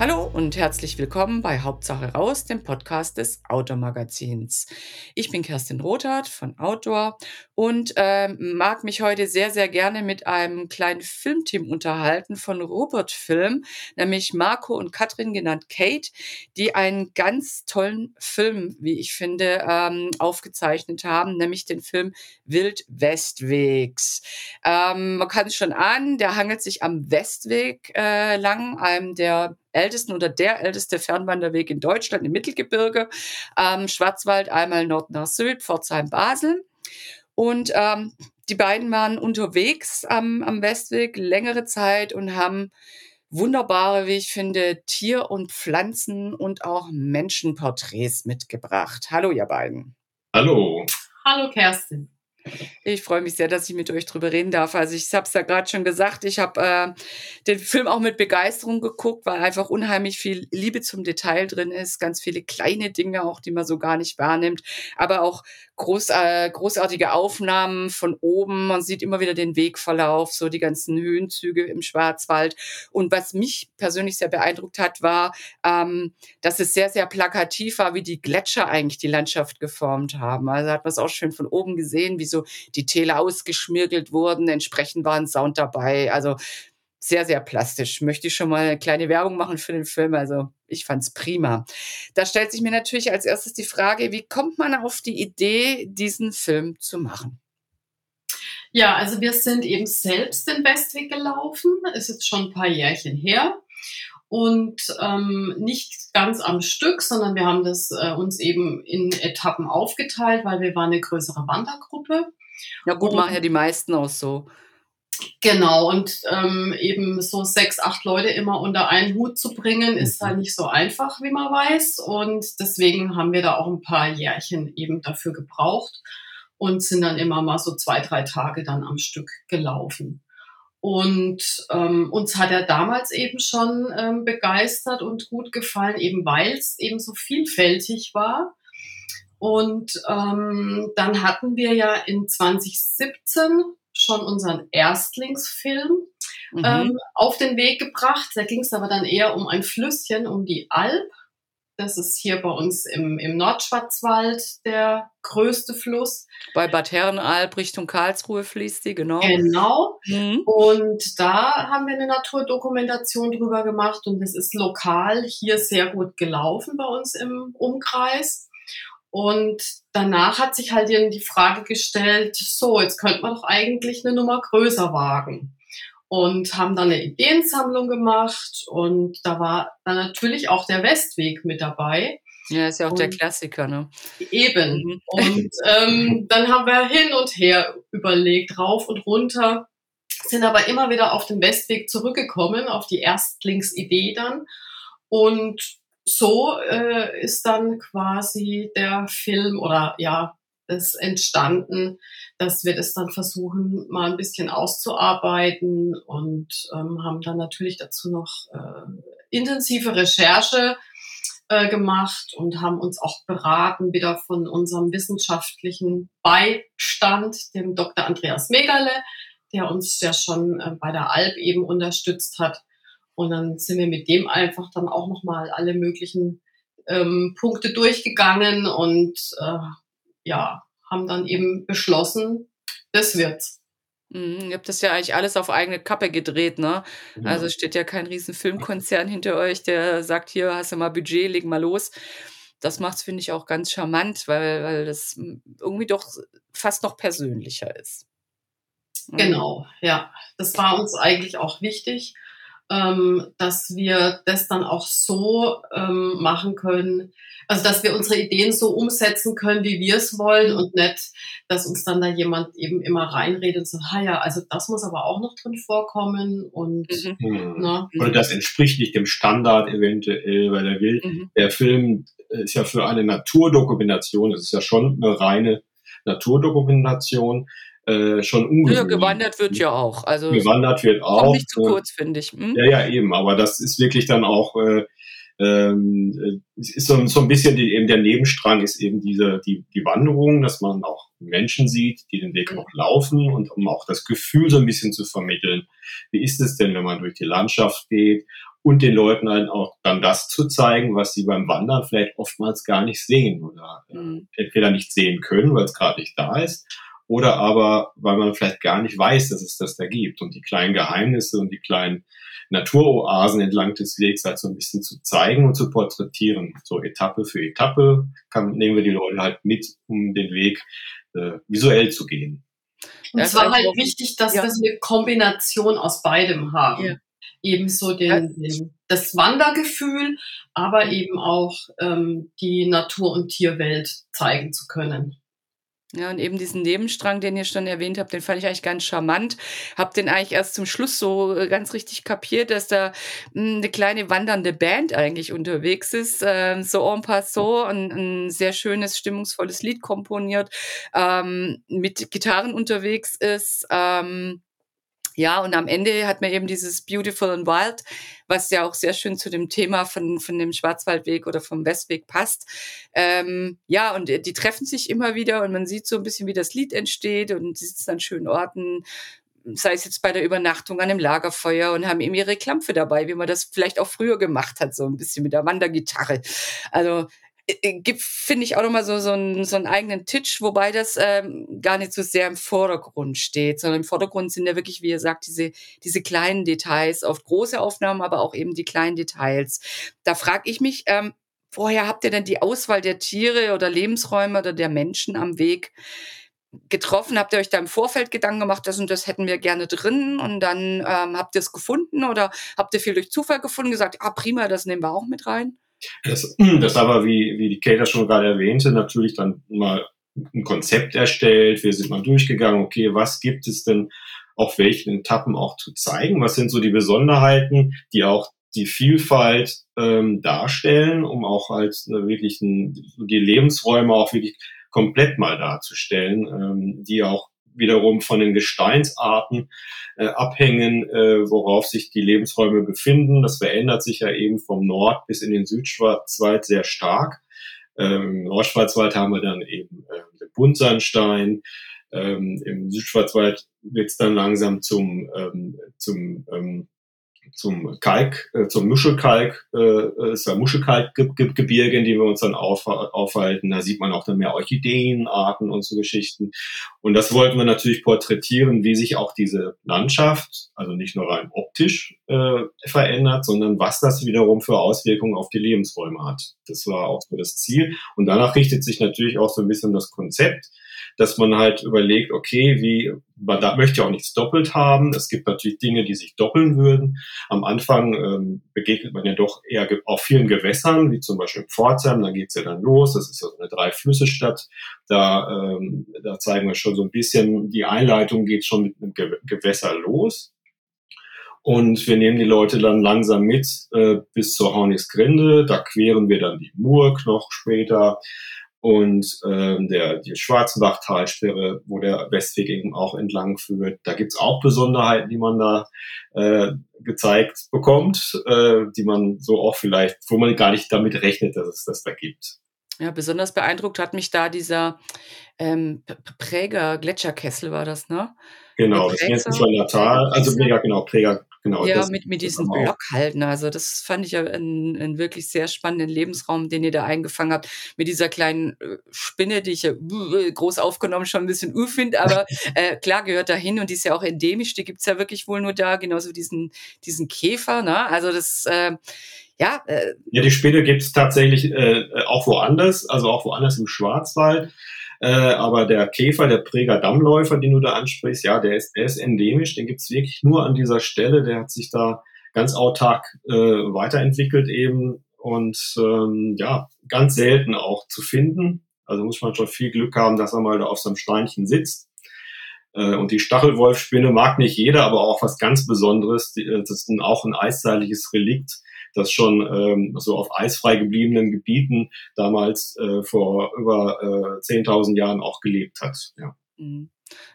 Hallo und herzlich willkommen bei Hauptsache raus, dem Podcast des Outdoor Magazins. Ich bin Kerstin Rothardt von Outdoor und äh, mag mich heute sehr, sehr gerne mit einem kleinen Filmteam unterhalten von Robert Film, nämlich Marco und Katrin genannt Kate, die einen ganz tollen Film, wie ich finde, ähm, aufgezeichnet haben, nämlich den Film Wild Westwegs. Ähm, man kann es schon ahnen, der hangelt sich am Westweg äh, lang, einem der ältesten oder der älteste Fernwanderweg in Deutschland im Mittelgebirge. Ähm, Schwarzwald einmal Nord nach Sylt, Pforzheim, Basel. Und ähm, die beiden waren unterwegs am, am Westweg längere Zeit und haben wunderbare, wie ich finde, Tier- und Pflanzen- und auch Menschenporträts mitgebracht. Hallo, ihr beiden. Hallo. Hallo, Kerstin. Ich freue mich sehr, dass ich mit euch drüber reden darf. Also ich habe es ja gerade schon gesagt, ich habe äh, den Film auch mit Begeisterung geguckt, weil einfach unheimlich viel Liebe zum Detail drin ist, ganz viele kleine Dinge auch, die man so gar nicht wahrnimmt, aber auch groß, äh, großartige Aufnahmen von oben. Man sieht immer wieder den Wegverlauf, so die ganzen Höhenzüge im Schwarzwald. Und was mich persönlich sehr beeindruckt hat, war, ähm, dass es sehr, sehr plakativ war, wie die Gletscher eigentlich die Landschaft geformt haben. Also hat man es auch schön von oben gesehen, wie so die Täler ausgeschmirgelt wurden. Entsprechend war ein Sound dabei. Also sehr, sehr plastisch. Möchte ich schon mal eine kleine Werbung machen für den Film. Also ich fand's prima. Da stellt sich mir natürlich als erstes die Frage, wie kommt man auf die Idee, diesen Film zu machen? Ja, also wir sind eben selbst den Westweg gelaufen. Ist jetzt schon ein paar Jährchen her. Und ähm, nicht ganz am Stück, sondern wir haben das äh, uns eben in Etappen aufgeteilt, weil wir waren eine größere Wandergruppe. Ja gut, machen ja die meisten auch so. Genau, und ähm, eben so sechs, acht Leute immer unter einen Hut zu bringen, ist halt nicht so einfach, wie man weiß. Und deswegen haben wir da auch ein paar Jährchen eben dafür gebraucht und sind dann immer mal so zwei, drei Tage dann am Stück gelaufen. Und ähm, uns hat er damals eben schon ähm, begeistert und gut gefallen, eben weil es eben so vielfältig war. Und ähm, dann hatten wir ja in 2017 schon unseren Erstlingsfilm mhm. ähm, auf den Weg gebracht. Da ging es aber dann eher um ein Flüsschen, um die Alp. Das ist hier bei uns im, im Nordschwarzwald der größte Fluss. Bei Bad Herrenalb Richtung Karlsruhe fließt die, genau. Genau. Mhm. Und da haben wir eine Naturdokumentation drüber gemacht und es ist lokal hier sehr gut gelaufen bei uns im Umkreis. Und danach hat sich halt eben die Frage gestellt, so, jetzt könnte man doch eigentlich eine Nummer größer wagen. Und haben dann eine Ideensammlung gemacht und da war dann natürlich auch der Westweg mit dabei. Ja, ist ja auch und der Klassiker, ne? Eben. Mhm. Und ähm, dann haben wir hin und her überlegt, rauf und runter, sind aber immer wieder auf den Westweg zurückgekommen, auf die Erstlingsidee dann. Und so äh, ist dann quasi der Film oder ja, es entstanden, dass wir das dann versuchen, mal ein bisschen auszuarbeiten und ähm, haben dann natürlich dazu noch äh, intensive Recherche äh, gemacht und haben uns auch beraten, wieder von unserem wissenschaftlichen Beistand, dem Dr. Andreas Megerle, der uns ja schon äh, bei der Alp eben unterstützt hat. Und dann sind wir mit dem einfach dann auch nochmal alle möglichen ähm, Punkte durchgegangen und äh, ja, haben dann eben beschlossen, das wird's. Mhm, ihr habt das ja eigentlich alles auf eigene Kappe gedreht, ne? Ja. Also steht ja kein riesen Filmkonzern hinter euch, der sagt, hier hast du mal Budget, leg mal los. Das macht's, finde ich, auch ganz charmant, weil, weil das irgendwie doch fast noch persönlicher ist. Mhm. Genau, ja. Das war uns eigentlich auch wichtig ähm, dass wir das dann auch so ähm, machen können, also dass wir unsere Ideen so umsetzen können, wie wir es wollen und nicht, dass uns dann da jemand eben immer reinredet und sagt, ha ja, also das muss aber auch noch drin vorkommen und mhm. ne? oder das entspricht nicht dem Standard eventuell, weil der will, mhm. der Film ist ja für eine Naturdokumentation, es ist ja schon eine reine Naturdokumentation äh, schon ungewöhnlich. Ja, gewandert wird ja auch. Also gewandert wird auch. Kommt nicht zu kurz, finde ich. Hm? Ja, ja, eben. Aber das ist wirklich dann auch, äh, ähm, ist so, so ein bisschen die, eben der Nebenstrang ist eben diese, die, die Wanderung, dass man auch Menschen sieht, die den Weg auch laufen und um auch das Gefühl so ein bisschen zu vermitteln. Wie ist es denn, wenn man durch die Landschaft geht und den Leuten halt auch dann das zu zeigen, was sie beim Wandern vielleicht oftmals gar nicht sehen oder äh, mhm. entweder nicht sehen können, weil es gerade nicht da ist oder aber weil man vielleicht gar nicht weiß, dass es das da gibt und die kleinen Geheimnisse und die kleinen Naturoasen entlang des Wegs halt so ein bisschen zu zeigen und zu porträtieren. So Etappe für Etappe kann, nehmen wir die Leute halt mit, um den Weg äh, visuell zu gehen. Und es war halt wichtig, dass ja. wir eine Kombination aus beidem haben. Ja. Ebenso den, den, das Wandergefühl, aber eben auch ähm, die Natur- und Tierwelt zeigen zu können. Ja, und eben diesen Nebenstrang, den ihr schon erwähnt habt, den fand ich eigentlich ganz charmant. Hab den eigentlich erst zum Schluss so äh, ganz richtig kapiert, dass da hm, eine kleine wandernde Band eigentlich unterwegs ist, äh, so en passant, ein, ein sehr schönes, stimmungsvolles Lied komponiert, ähm, mit Gitarren unterwegs ist. Ähm, ja, und am Ende hat man eben dieses Beautiful and Wild, was ja auch sehr schön zu dem Thema von, von dem Schwarzwaldweg oder vom Westweg passt. Ähm, ja, und die treffen sich immer wieder und man sieht so ein bisschen, wie das Lied entsteht und sie sitzen an schönen Orten, sei es jetzt bei der Übernachtung an einem Lagerfeuer und haben eben ihre Klampfe dabei, wie man das vielleicht auch früher gemacht hat, so ein bisschen mit der Wandergitarre. Also gibt, finde ich, auch nochmal so, so, so einen eigenen Titch, wobei das ähm, gar nicht so sehr im Vordergrund steht, sondern im Vordergrund sind ja wirklich, wie ihr sagt, diese, diese kleinen Details, oft große Aufnahmen, aber auch eben die kleinen Details. Da frage ich mich, ähm, woher habt ihr denn die Auswahl der Tiere oder Lebensräume oder der Menschen am Weg getroffen? Habt ihr euch da im Vorfeld Gedanken gemacht, das und das hätten wir gerne drin und dann ähm, habt ihr es gefunden oder habt ihr viel durch Zufall gefunden, gesagt, ah prima, das nehmen wir auch mit rein? Das, das aber, wie, wie die Kate schon gerade erwähnte, natürlich dann mal ein Konzept erstellt. Wir sind mal durchgegangen, okay, was gibt es denn auf welchen Etappen auch zu zeigen? Was sind so die Besonderheiten, die auch die Vielfalt ähm, darstellen, um auch als äh, wirklich ein, die Lebensräume auch wirklich komplett mal darzustellen, ähm, die auch wiederum von den Gesteinsarten äh, abhängen, äh, worauf sich die Lebensräume befinden. Das verändert sich ja eben vom Nord bis in den Südschwarzwald sehr stark. Ähm, Im Nordschwarzwald haben wir dann eben äh, den Buntsandstein. Ähm, Im Südschwarzwald wird es dann langsam zum, ähm, zum ähm, zum Kalk, äh, zum Muschelkalk, äh, ist ja Muschelkalkgebirge, in dem wir uns dann auf, aufhalten. Da sieht man auch dann mehr Orchideenarten und so Geschichten. Und das wollten wir natürlich porträtieren, wie sich auch diese Landschaft, also nicht nur rein optisch äh, verändert, sondern was das wiederum für Auswirkungen auf die Lebensräume hat. Das war auch so das Ziel. Und danach richtet sich natürlich auch so ein bisschen das Konzept dass man halt überlegt, okay, wie, man da möchte ja auch nichts doppelt haben. Es gibt natürlich Dinge, die sich doppeln würden. Am Anfang ähm, begegnet man ja doch eher auf vielen Gewässern, wie zum Beispiel Pforzheim, da geht's ja dann los. Das ist ja so eine Drei-Flüsse-Stadt. Da, ähm, da zeigen wir schon so ein bisschen, die Einleitung geht schon mit einem Gewässer los. Und wir nehmen die Leute dann langsam mit äh, bis zur Hornigsgrinde. Da queren wir dann die Murg noch später und ähm, der die Schwarzenbach-Talsperre, wo der Westweg eben auch entlang führt. Da gibt's auch Besonderheiten, die man da äh, gezeigt bekommt, äh, die man so auch vielleicht, wo man gar nicht damit rechnet, dass es das da gibt. Ja, besonders beeindruckt hat mich da dieser ähm, Präger Gletscherkessel war das, ne? Genau, das sich von Natal, also mega genau, Präger Genau, ja, mit, mit diesem Block halten. Also das fand ich ja einen, einen wirklich sehr spannenden Lebensraum, den ihr da eingefangen habt. Mit dieser kleinen äh, Spinne, die ich ja äh, groß aufgenommen schon ein bisschen u finde, aber äh, klar gehört dahin und die ist ja auch endemisch. Die gibt's ja wirklich wohl nur da, genauso diesen, diesen Käfer. Ne? Also das äh, ja. Äh, ja, die Spinne gibt's tatsächlich äh, auch woanders, also auch woanders im Schwarzwald. Äh, aber der Käfer, der Präger Dammläufer, den du da ansprichst, ja, der ist, der ist endemisch, den gibt's wirklich nur an dieser Stelle. Der hat sich da ganz autark äh, weiterentwickelt eben und ähm, ja, ganz selten auch zu finden. Also muss man schon viel Glück haben, dass er mal da auf so einem Steinchen sitzt. Äh, und die Stachelwolfspinne mag nicht jeder, aber auch was ganz Besonderes. Die, äh, das ist ein, auch ein eiszeitliches Relikt das schon ähm, so auf eisfrei gebliebenen Gebieten damals äh, vor über äh, 10.000 Jahren auch gelebt hat. Ja. Mhm.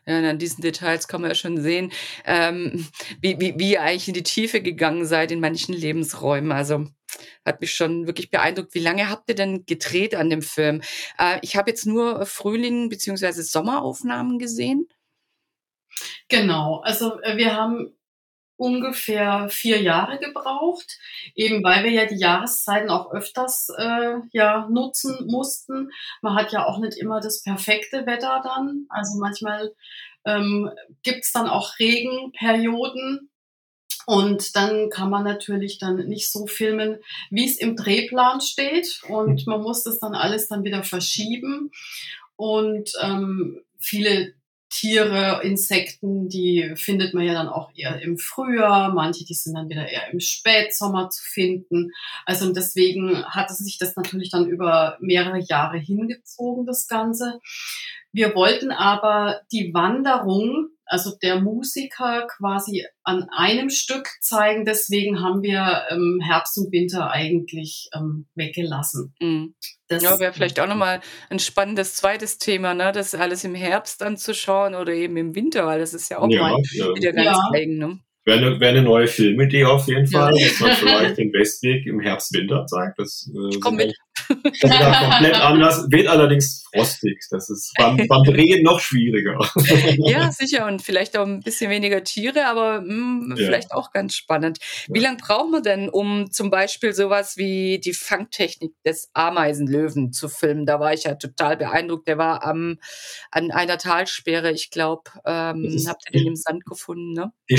Ja, und an diesen Details kann man ja schon sehen, ähm, wie, wie, wie ihr eigentlich in die Tiefe gegangen seid in manchen Lebensräumen. Also hat mich schon wirklich beeindruckt. Wie lange habt ihr denn gedreht an dem Film? Äh, ich habe jetzt nur Frühling bzw. Sommeraufnahmen gesehen. Genau, also äh, wir haben ungefähr vier Jahre gebraucht, eben weil wir ja die Jahreszeiten auch öfters äh, ja nutzen mussten. Man hat ja auch nicht immer das perfekte Wetter dann. Also manchmal ähm, gibt es dann auch Regenperioden. Und dann kann man natürlich dann nicht so filmen, wie es im Drehplan steht. Und man muss das dann alles dann wieder verschieben. Und ähm, viele Tiere, Insekten, die findet man ja dann auch eher im Frühjahr, manche, die sind dann wieder eher im Spätsommer zu finden. Also und deswegen hat es sich das natürlich dann über mehrere Jahre hingezogen, das Ganze. Wir wollten aber die Wanderung also der Musiker quasi an einem Stück zeigen. Deswegen haben wir ähm, Herbst und Winter eigentlich ähm, weggelassen. Mhm. Das ja, wäre vielleicht auch nochmal ein spannendes zweites Thema, ne? das alles im Herbst anzuschauen oder eben im Winter, weil das ist ja auch ja, mal ja. wieder ganz ja. eigen. Ne? Wäre eine, wär eine neue Filmidee auf jeden Fall, dass man vielleicht den Westweg im Herbst-Winter zeigt. Das, äh, ich komme mit. komplett anders, wird allerdings frostig. Das ist beim, beim Drehen noch schwieriger. ja, sicher. Und vielleicht auch ein bisschen weniger Tiere, aber mh, hm, ja. vielleicht auch ganz spannend. Wie ja. lange braucht man denn, um zum Beispiel sowas wie die Fangtechnik des Ameisenlöwen zu filmen? Da war ich ja total beeindruckt. Der war am, an einer Talsperre, ich glaube, ähm, habt ihr den im Sand gefunden, ne? Die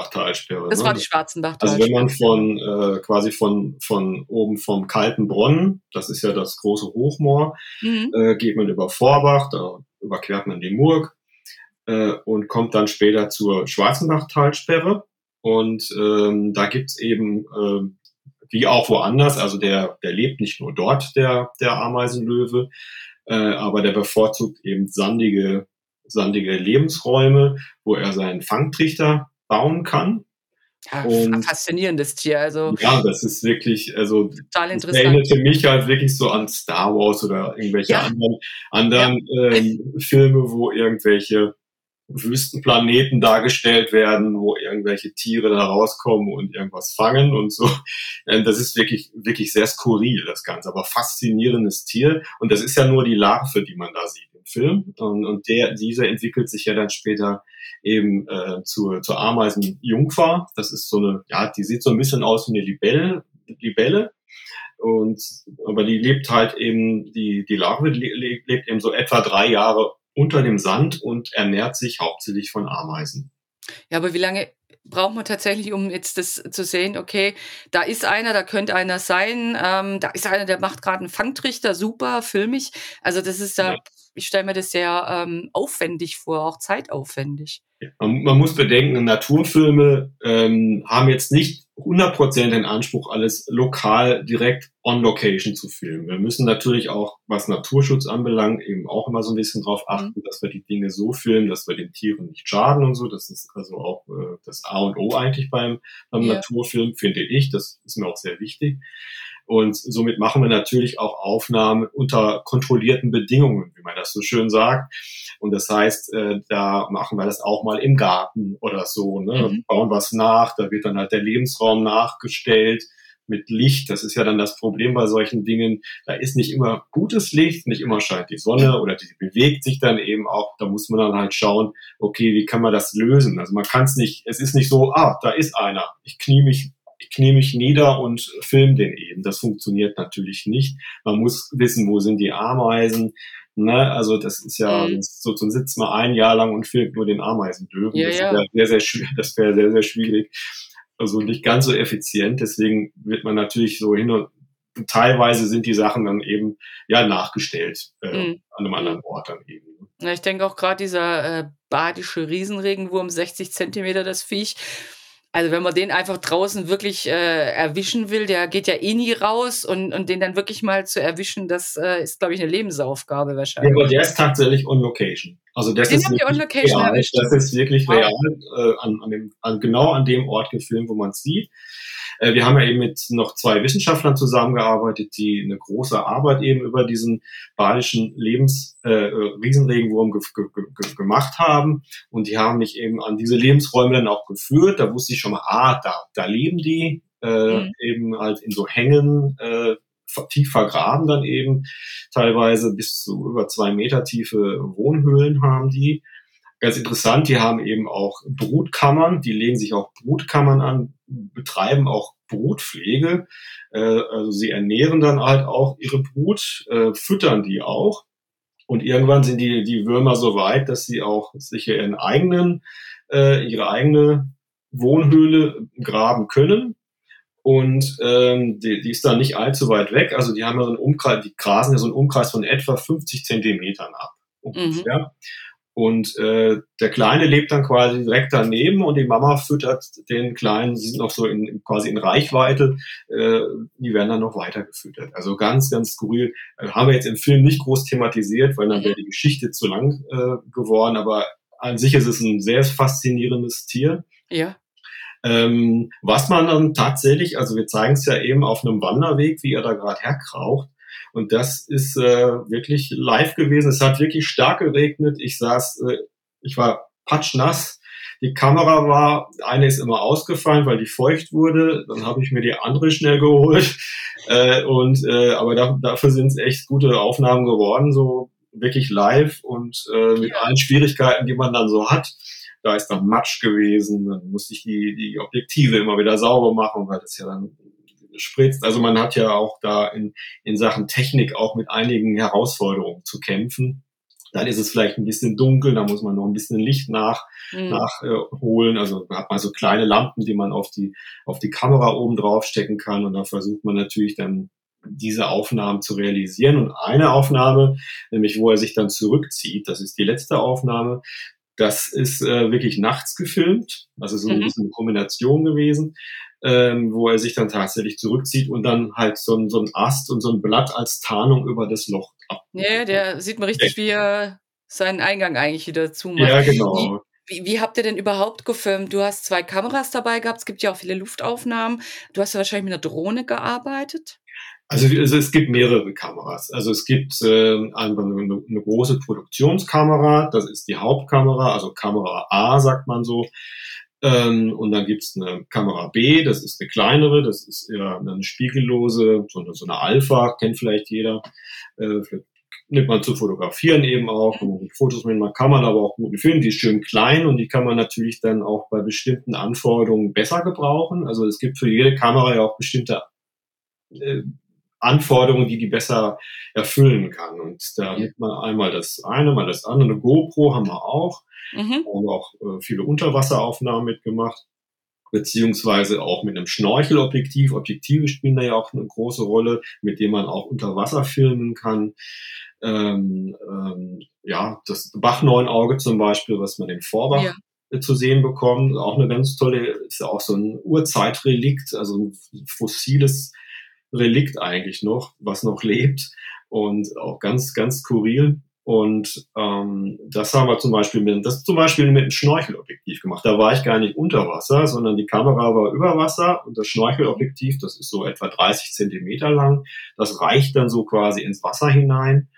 Schwarzenbach-Talsperre. Das ne? war die Schwarzenbach-Talsperre. Also wenn man von äh, quasi von, von oben vom kalten Brunnen, das ist ja das große Hochmoor, mhm. äh, geht man über Vorbach, da überquert man die Murg äh, und kommt dann später zur Schwarzenbach-Talsperre. Und ähm, da gibt's eben, äh, wie auch woanders, also der, der lebt nicht nur dort, der, der Ameisenlöwe, äh, aber der bevorzugt eben sandige, sandige Lebensräume, wo er seinen Fangtrichter bauen kann. Ja, und, faszinierendes Tier. Also ja, das ist wirklich, also total interessant. Das erinnerte mich halt wirklich so an Star Wars oder irgendwelche ja. anderen, anderen ja. ähm, Filme, wo irgendwelche Wüstenplaneten dargestellt werden, wo irgendwelche Tiere da rauskommen und irgendwas fangen und so. Ähm, das ist wirklich, wirklich sehr skurril, das Ganze, aber faszinierendes Tier. Und das ist ja nur die Larve, die man da sieht Film. Und, und der, dieser entwickelt sich ja dann später eben äh, zur, zur Ameisenjungfer. Das ist so eine, ja, die sieht so ein bisschen aus wie eine Libelle, Libelle. Und, aber die lebt halt eben, die, die Larve lebt eben so etwa drei Jahre unter dem Sand und ernährt sich hauptsächlich von Ameisen. Ja, aber wie lange braucht man tatsächlich, um jetzt das zu sehen, okay, da ist einer, da könnte einer sein, ähm, da ist einer, der macht gerade einen Fangtrichter, super, filmig. Also das ist da, ja. ich stelle mir das sehr ähm, aufwendig vor, auch zeitaufwendig. Man, man muss bedenken, Naturfilme ähm, haben jetzt nicht 100% den Anspruch, alles lokal direkt on location zu filmen. Wir müssen natürlich auch, was Naturschutz anbelangt, eben auch immer so ein bisschen drauf mhm. achten, mhm. dass wir die Dinge so filmen, dass wir den Tieren nicht schaden und so. Das ist also auch äh, das A und O eigentlich beim, beim ja. Naturfilm, finde ich. Das ist mir auch sehr wichtig. Und somit machen wir natürlich auch Aufnahmen unter kontrollierten Bedingungen, wie man das so schön sagt. Und das heißt, äh, da machen wir das auch mal im Garten oder so, ne? Mhm. bauen was nach, da wird dann halt der Lebensraum nachgestellt mit Licht. Das ist ja dann das Problem bei solchen Dingen. Da ist nicht immer gutes Licht, nicht immer scheint die Sonne oder die bewegt sich dann eben auch. Da muss man dann halt schauen, okay, wie kann man das lösen? Also man kann es nicht, es ist nicht so, ah, da ist einer. Ich knie mich ich knie mich nieder und film den eben. Das funktioniert natürlich nicht. Man muss wissen, wo sind die Ameisen, Ne? Also das ist ja, mhm. so, so sitzt man ein Jahr lang und filmt nur den Ameisendöwen. Ja, das ja. wäre sehr, sehr schwierig, das wäre sehr, sehr schwierig. Also nicht ganz so effizient. Deswegen wird man natürlich so hin und teilweise sind die Sachen dann eben ja nachgestellt äh, mhm. an einem anderen Ort dann eben. Ne? Ja, ich denke auch gerade dieser äh, badische Riesenregenwurm, 60 Zentimeter das Viech, also wenn man den einfach draußen wirklich äh, erwischen will, der geht ja eh nie raus und, und den dann wirklich mal zu erwischen, das äh, ist, glaube ich, eine Lebensaufgabe wahrscheinlich. Ja, aber der ist tatsächlich on location. Also das den ist ihr on location real, erwischt. Das ist wirklich real äh, an, an dem, an, genau an dem Ort gefilmt, wo man es sieht. Äh, wir haben ja eben mit noch zwei Wissenschaftlern zusammengearbeitet, die eine große Arbeit eben über diesen badischen Lebens äh, Riesenregenwurm ge ge ge gemacht haben. Und die haben mich eben an diese Lebensräume dann auch geführt. Da wusste ich schon mal, ah, da, da leben die. äh, mhm. eben halt in so Hängen äh, tief vergraben dann eben, teilweise bis zu über zwei Meter tiefe Wohnhöhlen haben die. Ganz interessant, die haben eben auch Brutkammern, die legen sich auch Brutkammern an, betreiben auch Brutpflege. Äh, also sie ernähren dann halt auch ihre Brut, äh, füttern die auch. Und irgendwann sind die, die Würmer so weit, dass sie auch sich ihren eigenen, äh, ihre eigene Wohnhöhle graben können. Und ähm, die, die ist dann nicht allzu weit weg. Also die haben ja so einen Umkreis, die grasen ja so einen Umkreis von etwa 50 Zentimetern ab. Ungefähr. Mhm. Und äh, der Kleine lebt dann quasi direkt daneben und die Mama füttert den Kleinen, sie sind noch so in, quasi in Reichweite, äh, die werden dann noch weiter gefüttert. Also ganz, ganz skurril. Äh, haben wir jetzt im Film nicht groß thematisiert, weil dann wäre die Geschichte zu lang äh, geworden, aber an sich ist es ein sehr faszinierendes Tier. Ja. Ähm, was man dann tatsächlich, also wir zeigen es ja eben auf einem Wanderweg, wie er da gerade herkraucht, und das ist äh, wirklich live gewesen. Es hat wirklich stark geregnet. Ich saß, äh, ich war patschnass. Die Kamera war, eine ist immer ausgefallen, weil die feucht wurde. Dann habe ich mir die andere schnell geholt. Äh, und äh, aber da, dafür sind es echt gute Aufnahmen geworden, so wirklich live und äh, mit allen Schwierigkeiten, die man dann so hat. Da ist dann Matsch gewesen, dann musste ich die, die Objektive immer wieder sauber machen, weil das ja dann spritzt. Also man hat ja auch da in, in Sachen Technik auch mit einigen Herausforderungen zu kämpfen. Dann ist es vielleicht ein bisschen dunkel, da muss man noch ein bisschen Licht nach, mhm. nachholen. Also da hat man so kleine Lampen, die man auf die, auf die Kamera oben drauf stecken kann. Und da versucht man natürlich dann diese Aufnahmen zu realisieren. Und eine Aufnahme, nämlich wo er sich dann zurückzieht, das ist die letzte Aufnahme, das ist äh, wirklich nachts gefilmt, also so mhm. ein bisschen eine Kombination gewesen ähm, wo er sich dann tatsächlich zurückzieht und dann halt so ein, so ein Ast und so ein Blatt als Tarnung über das Loch ab. Ja, der sieht man richtig, wie er seinen Eingang eigentlich wieder zumacht. Ja, genau. Wie, wie, habt ihr denn überhaupt gefilmt? Du hast zwei Kameras dabei gehabt, es gibt ja auch viele Luftaufnahmen. Du hast ja wahrscheinlich mit einer Drohne gearbeitet. Also, also es gibt mehrere Kameras. Also es gibt äh, einfach eine, eine große Produktionskamera, das ist die Hauptkamera, also Kamera A sagt man so. Ähm, und dann gibt's eine Kamera B, das ist eine kleinere, das ist eher eine spiegellose, so eine, so eine Alpha, kennt vielleicht jeder. Äh, nimmt man zu fotografieren eben auch. Und Fotos mit man kann man aber auch guten Film, die ist schön klein und die kann man natürlich dann auch bei bestimmten Anforderungen besser gebrauchen. Also es gibt für jede Kamera ja auch bestimmte äh, Anforderungen, die die besser erfüllen kann. Und da nimmt man einmal das eine, mal das andere. Eine GoPro haben wir auch. Mhm. Haben auch äh, viele Unterwasseraufnahmen mitgemacht, beziehungsweise auch mit einem Schnorchelobjektiv. Objektive spielen da ja auch eine große Rolle, mit dem man auch unter Wasser filmen kann. Ähm, ähm, ja, das Bachneunauge zum Beispiel, was man im Vorbach ja. zu sehen bekommt, auch eine ganz tolle, ist ja auch so ein Urzeitrelikt, also ein fossiles Relikt eigentlich noch, was noch lebt und auch ganz, ganz skurril. Und ähm, das haben wir zum Beispiel mit, das zum Beispiel mit einem Schnorchelobjektiv gemacht. Da war ich gar nicht unter Wasser, sondern die Kamera war über Wasser und das Schnorchelobjektiv, das ist so etwa 30 Zentimeter lang, das reicht dann so quasi ins Wasser hinein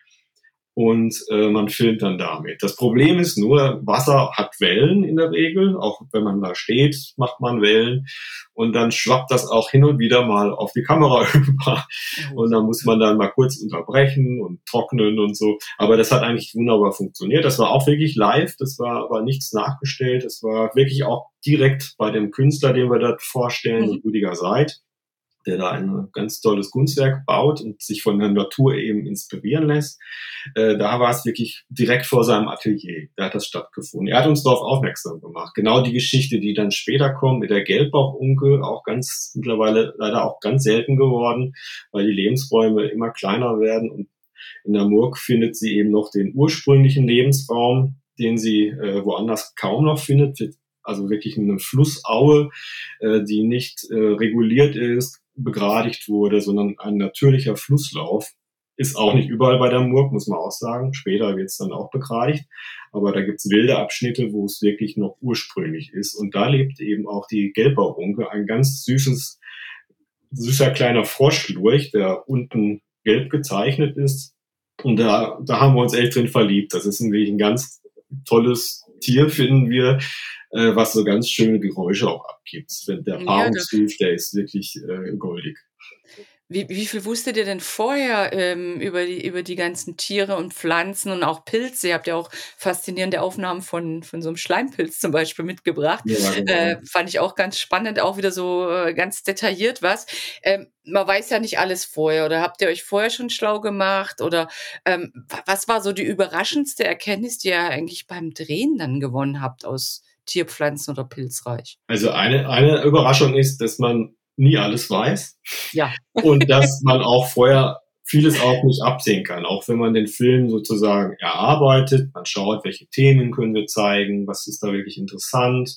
und äh, man filmt dann damit. Das Problem ist nur, Wasser hat Wellen in der Regel, auch wenn man da steht, macht man Wellen und dann schwappt das auch hin und wieder mal auf die Kamera über und dann muss man dann mal kurz unterbrechen und trocknen und so. Aber das hat eigentlich wunderbar funktioniert. Das war auch wirklich live, das war aber nichts nachgestellt, das war wirklich auch direkt bei dem Künstler, den wir dort vorstellen, mhm. Rüdiger Seid der da ein ganz tolles Kunstwerk baut und sich von der Natur eben inspirieren lässt. Äh, da war es wirklich direkt vor seinem Atelier. Da hat das stattgefunden. Er hat uns darauf aufmerksam gemacht. Genau die Geschichte, die dann später kommt mit der Gelbbauchunke, auch ganz mittlerweile leider auch ganz selten geworden, weil die Lebensräume immer kleiner werden und in der Murg findet sie eben noch den ursprünglichen Lebensraum, den sie äh, woanders kaum noch findet, also wirklich eine Flussaue, äh, die nicht reguliert ist, begradigt wurde, sondern ein natürlicher Flusslauf. Ist auch nicht überall bei der Murg, muss man auch sagen. Später wird es dann auch begradigt. Aber da gibt's wilde Abschnitte, wo es wirklich noch ursprünglich ist. Und da lebt eben auch die Gelbbaurunke, ein ganz süßes, süßer kleiner Froschlurch, der unten gelb gezeichnet ist. Und da, da haben wir uns echt drin verliebt. Das ist ein, ein ganz tolles Tier finden wir, äh, was so ganz schöne Geräusche auch abgibt. Der Paarungsruf, der ist wirklich äh, goldig. Wie, wie viel wusstet ihr denn vorher ähm, über, die, über die ganzen Tiere und Pflanzen und auch Pilze? Ihr habt ja auch faszinierende Aufnahmen von, von so einem Schleimpilz zum Beispiel mitgebracht. Ja, genau. äh, fand ich auch ganz spannend, auch wieder so äh, ganz detailliert was. Ähm, man weiß ja nicht alles vorher. Oder habt ihr euch vorher schon schlau gemacht? Oder ähm, was war so die überraschendste Erkenntnis, die ihr eigentlich beim Drehen dann gewonnen habt aus Tierpflanzen oder Pilzreich? Also eine, eine Überraschung ist, dass man nie alles weiß. Ja. Und dass man auch vorher vieles auch nicht absehen kann. Auch wenn man den Film sozusagen erarbeitet, man schaut, welche Themen können wir zeigen, was ist da wirklich interessant.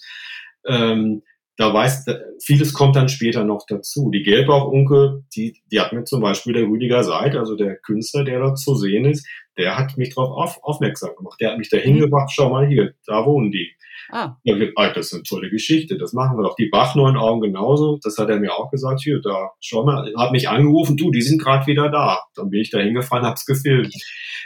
Ähm, da weiß, vieles kommt dann später noch dazu. Die Gelbauchunke, die, die hat mir zum Beispiel der Rüdiger Seid, also der Künstler, der dort zu sehen ist, der hat mich darauf auf, aufmerksam gemacht. Der hat mich dahin mhm. gebracht, schau mal hier, da wohnen die. Ah. Ja, das ist eine tolle Geschichte, das machen wir doch. Die Bachneuen Augen genauso, das hat er mir auch gesagt, hier, da, schau mal, hat mich angerufen, du, die sind gerade wieder da. Dann bin ich da hingefahren, hab's gefilmt.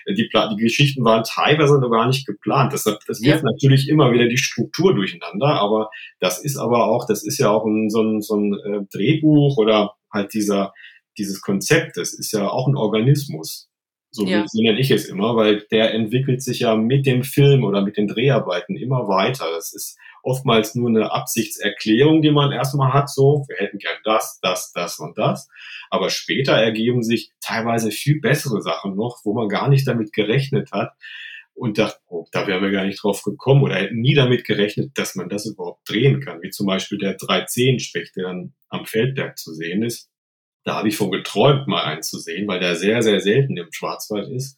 Die, die Geschichten waren teilweise noch gar nicht geplant. Das, das wirft ja. natürlich immer wieder die Struktur durcheinander, aber das ist aber auch, das ist ja auch ein, so ein, so ein äh, Drehbuch oder halt dieser, dieses Konzept, das ist ja auch ein Organismus. So, ja. so nenne ich es immer, weil der entwickelt sich ja mit dem Film oder mit den Dreharbeiten immer weiter. Das ist oftmals nur eine Absichtserklärung, die man erstmal hat, so, wir hätten gern das, das, das und das. Aber später ergeben sich teilweise viel bessere Sachen noch, wo man gar nicht damit gerechnet hat und dachte, oh, da wären wir gar nicht drauf gekommen oder hätten nie damit gerechnet, dass man das überhaupt drehen kann, wie zum Beispiel der 310-Specht, der dann am Feldberg zu sehen ist da habe ich von geträumt, mal einen zu sehen, weil der sehr, sehr selten im Schwarzwald ist.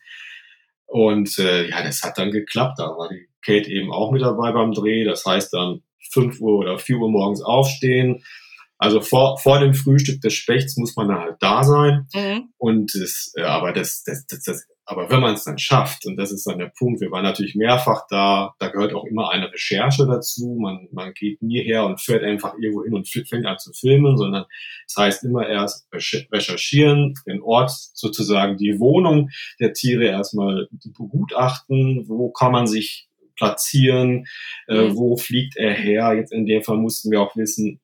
Und äh, ja, das hat dann geklappt. Da war die Kate eben auch mit dabei beim Dreh. Das heißt dann 5 Uhr oder 4 Uhr morgens aufstehen. Also vor, vor dem Frühstück des Spechts muss man dann halt da sein. Mhm. Und das, äh, aber das, das, das, das aber wenn man es dann schafft, und das ist dann der Punkt, wir waren natürlich mehrfach da, da gehört auch immer eine Recherche dazu. Man, man geht nie her und fährt einfach irgendwo hin und fängt an zu filmen, sondern es das heißt immer erst recherchieren, den Ort sozusagen, die Wohnung der Tiere erstmal begutachten, wo kann man sich platzieren, äh, mhm. wo fliegt er her. Jetzt in dem Fall mussten wir auch wissen,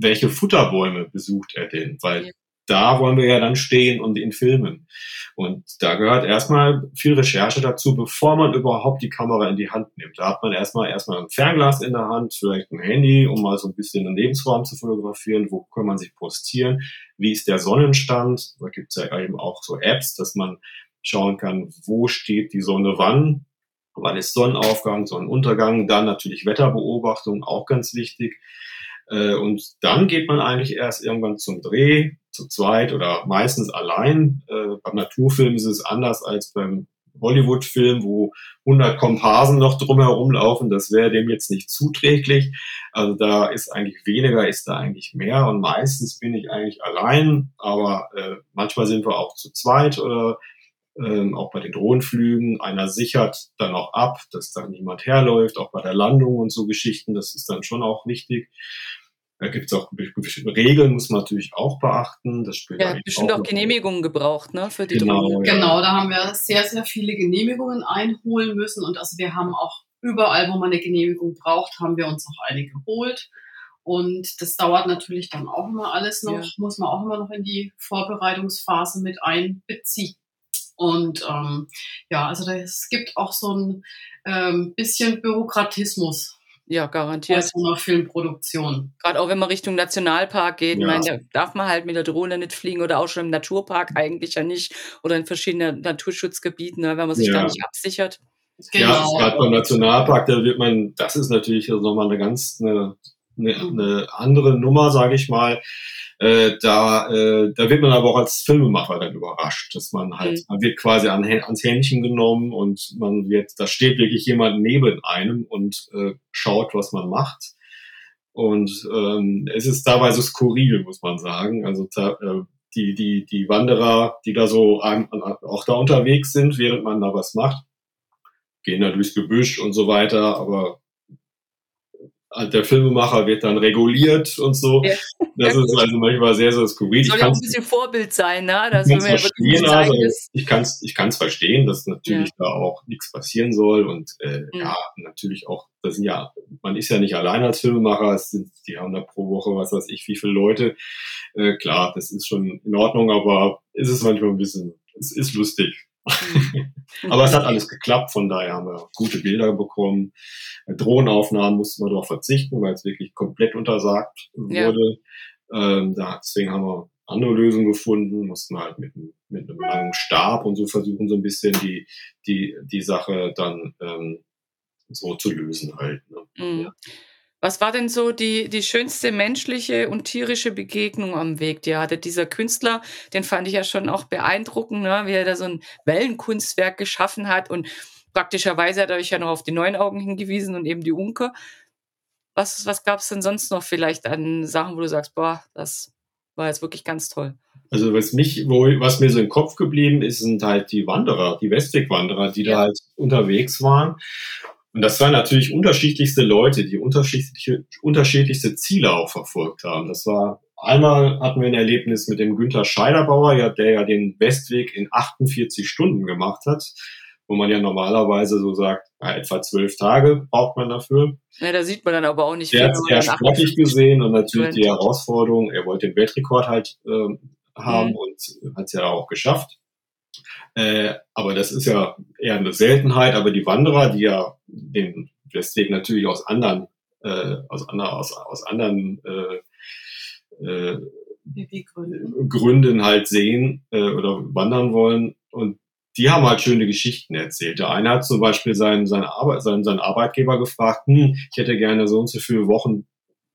welche Futterbäume besucht er denn, weil da wollen wir ja dann stehen und ihn filmen. Und da gehört erstmal viel Recherche dazu, bevor man überhaupt die Kamera in die Hand nimmt. Da hat man erstmal erstmal ein Fernglas in der Hand, vielleicht ein Handy, um mal so ein bisschen den Lebensraum zu fotografieren. Wo kann man sich postieren? Wie ist der Sonnenstand? Da gibt es ja eben auch so Apps, dass man schauen kann, wo steht die Sonne wann, wann ist Sonnenaufgang, Sonnenuntergang, dann natürlich Wetterbeobachtung, auch ganz wichtig. Äh, und dann geht man eigentlich erst irgendwann zum Dreh, zu zweit oder meistens allein. Äh, beim Naturfilm ist es anders als beim Hollywood-Film, wo 100 Komparsen noch drumherum laufen. Das wäre dem jetzt nicht zuträglich. Also da ist eigentlich weniger, ist da eigentlich mehr. Und meistens bin ich eigentlich allein, aber äh, manchmal sind wir auch zu zweit oder ähm, auch bei den Drohnenflügen. Einer sichert dann auch ab, dass da niemand herläuft, auch bei der Landung und so Geschichten. Das ist dann schon auch wichtig. Da gibt es auch bestimmte Regeln, muss man natürlich auch beachten. Das spielt ja, bestimmt auch, auch Genehmigungen gebraucht, ne, für die genau, Drohnen. Ja. Genau, da haben wir sehr, sehr viele Genehmigungen einholen müssen und also wir haben auch überall, wo man eine Genehmigung braucht, haben wir uns auch eine geholt. Und das dauert natürlich dann auch immer alles noch, ja. muss man auch immer noch in die Vorbereitungsphase mit einbeziehen. Und ähm, ja, also es gibt auch so ein ähm, bisschen Bürokratismus ja, garantiert. Bei so einer Filmproduktion. Gerade auch wenn man Richtung Nationalpark geht, ja. meine, da darf man halt mit der Drohne nicht fliegen oder auch schon im Naturpark eigentlich ja nicht oder in verschiedenen Naturschutzgebieten, ne, wenn man sich ja. da nicht absichert. Genau. Ja, gerade beim Nationalpark, da wird man, das ist natürlich nochmal eine ganz eine, eine, eine andere Nummer, sage ich mal. Äh, da, äh, da wird man aber auch als Filmemacher dann überrascht, dass man halt, mhm. man wird quasi an, ans Händchen genommen und man wird, da steht wirklich jemand neben einem und äh, schaut, was man macht. Und ähm, es ist dabei so skurril, muss man sagen. Also da, äh, die, die, die Wanderer, die da so ein, auch da unterwegs sind, während man da was macht, gehen da durchs Gebüsch und so weiter, aber der Filmemacher wird dann reguliert und so. Ja. Das ist also manchmal sehr, sehr skurril. Soll ja auch ein bisschen Vorbild sein, ne? Das ich kann verstehen, also, ich kann es ich kann's verstehen, dass natürlich ja. da auch nichts passieren soll und äh, mhm. ja, natürlich auch, das sind ja, man ist ja nicht allein als Filmemacher, es sind, die haben da pro Woche, was weiß ich, wie viele Leute. Äh, klar, das ist schon in Ordnung, aber ist es manchmal ein bisschen, es ist lustig. Mhm. Aber es hat alles geklappt, von daher haben wir gute Bilder bekommen. Drohnenaufnahmen mussten wir darauf verzichten, weil es wirklich komplett untersagt wurde. Ja. Ähm, deswegen haben wir andere Lösungen gefunden, mussten halt mit, mit einem langen Stab und so versuchen, so ein bisschen die, die, die Sache dann ähm, so zu lösen halt. Ne? Mhm. Ja. Was war denn so die, die schönste menschliche und tierische Begegnung am Weg, die hatte dieser Künstler? Den fand ich ja schon auch beeindruckend, ne? wie er da so ein Wellenkunstwerk geschaffen hat. Und praktischerweise hat er euch ja noch auf die neuen Augen hingewiesen und eben die Unke. Was, was gab es denn sonst noch vielleicht an Sachen, wo du sagst, boah, das war jetzt wirklich ganz toll? Also was mich, wo, was mir so im Kopf geblieben ist, sind halt die Wanderer, die Westwegwanderer, die ja. da halt unterwegs waren und das waren natürlich unterschiedlichste Leute, die unterschiedliche, unterschiedlichste Ziele auch verfolgt haben. Das war einmal hatten wir ein Erlebnis mit dem Günther Scheiderbauer, ja, der ja den Westweg in 48 Stunden gemacht hat, wo man ja normalerweise so sagt, ja, etwa zwölf Tage braucht man dafür. Ja, da sieht man dann aber auch nicht viel. Der hat sehr sportlich gesehen und natürlich die Herausforderung, er wollte den Weltrekord halt äh, haben mhm. und hat es ja auch geschafft. Äh, aber das ist ja eher eine Seltenheit. Aber die Wanderer, die ja den Westweg natürlich aus anderen, äh, aus, andre, aus, aus anderen äh, äh, Gründen halt sehen äh, oder wandern wollen. Und die haben halt schöne Geschichten erzählt. Der eine hat zum Beispiel seinen, seinen, Arbeit, seinen, seinen Arbeitgeber gefragt, hm, ich hätte gerne so und so viele Wochen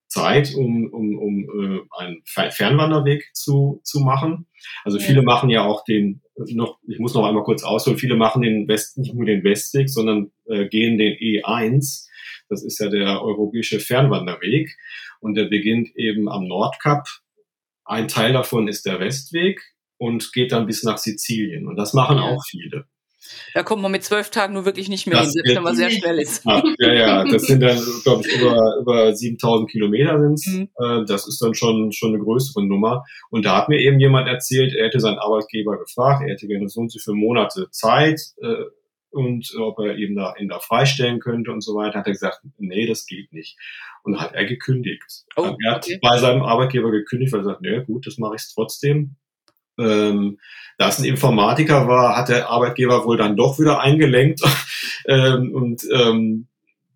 Zeit, um, um, um äh, einen Fernwanderweg zu, zu machen. Also viele machen ja auch den, noch, ich muss noch einmal kurz ausholen, viele machen den West, nicht nur den Westweg, sondern äh, gehen den E1. Das ist ja der europäische Fernwanderweg. Und der beginnt eben am Nordkap. Ein Teil davon ist der Westweg und geht dann bis nach Sizilien. Und das machen auch viele. Da kommt man mit zwölf Tagen nur wirklich nicht mehr das hin, wenn man sehr schnell ist. Ja, ja, ja. das sind dann, glaube ich, über, über 7000 Kilometer sind's. Mhm. Äh, das ist dann schon, schon eine größere Nummer. Und da hat mir eben jemand erzählt, er hätte seinen Arbeitgeber gefragt, er hätte gerne so und so viele Monate Zeit äh, und ob er eben da, ihn da freistellen könnte und so weiter, hat er gesagt, nee, das geht nicht. Und hat er gekündigt. Oh, er hat okay. bei seinem Arbeitgeber gekündigt, weil er sagt, nee, gut, das mache ich trotzdem. Ähm, da es ein Informatiker war, hat der Arbeitgeber wohl dann doch wieder eingelenkt. ähm, und ähm,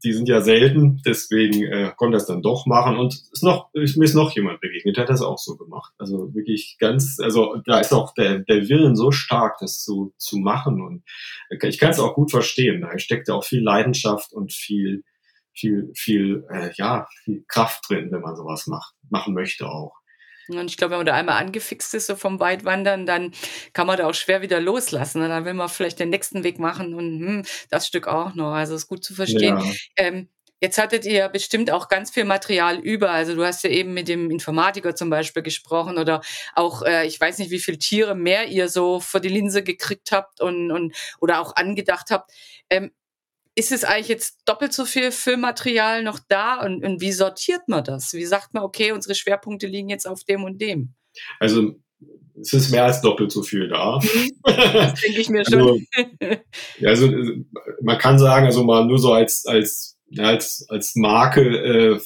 die sind ja selten, deswegen äh, konnte er es dann doch machen. Und ist noch, ist, mir ist noch jemand begegnet, der hat das auch so gemacht. Also wirklich ganz, also da ist auch der, der Willen so stark, das zu, zu machen. Und ich kann es auch gut verstehen. Da steckt ja auch viel Leidenschaft und viel, viel, viel, äh, ja, viel Kraft drin, wenn man sowas macht, machen möchte auch. Und ich glaube, wenn man da einmal angefixt ist, so vom Weitwandern, dann kann man da auch schwer wieder loslassen. Und dann will man vielleicht den nächsten Weg machen und hm, das Stück auch noch. Also ist gut zu verstehen. Ja. Ähm, Jetzt hattet ihr bestimmt auch ganz viel Material über. Also du hast ja eben mit dem Informatiker zum Beispiel gesprochen oder auch, äh, ich weiß nicht, wie viele Tiere mehr ihr so vor die Linse gekriegt habt und, und oder auch angedacht habt. Ähm, ist es eigentlich jetzt doppelt so viel Filmmaterial noch da und, und wie sortiert man das? Wie sagt man, okay, unsere Schwerpunkte liegen jetzt auf dem und dem? Also es ist mehr als doppelt so viel da. Mhm. Das denke ich mir schon. Also, also, man kann sagen, also mal nur so als als als als Marke äh,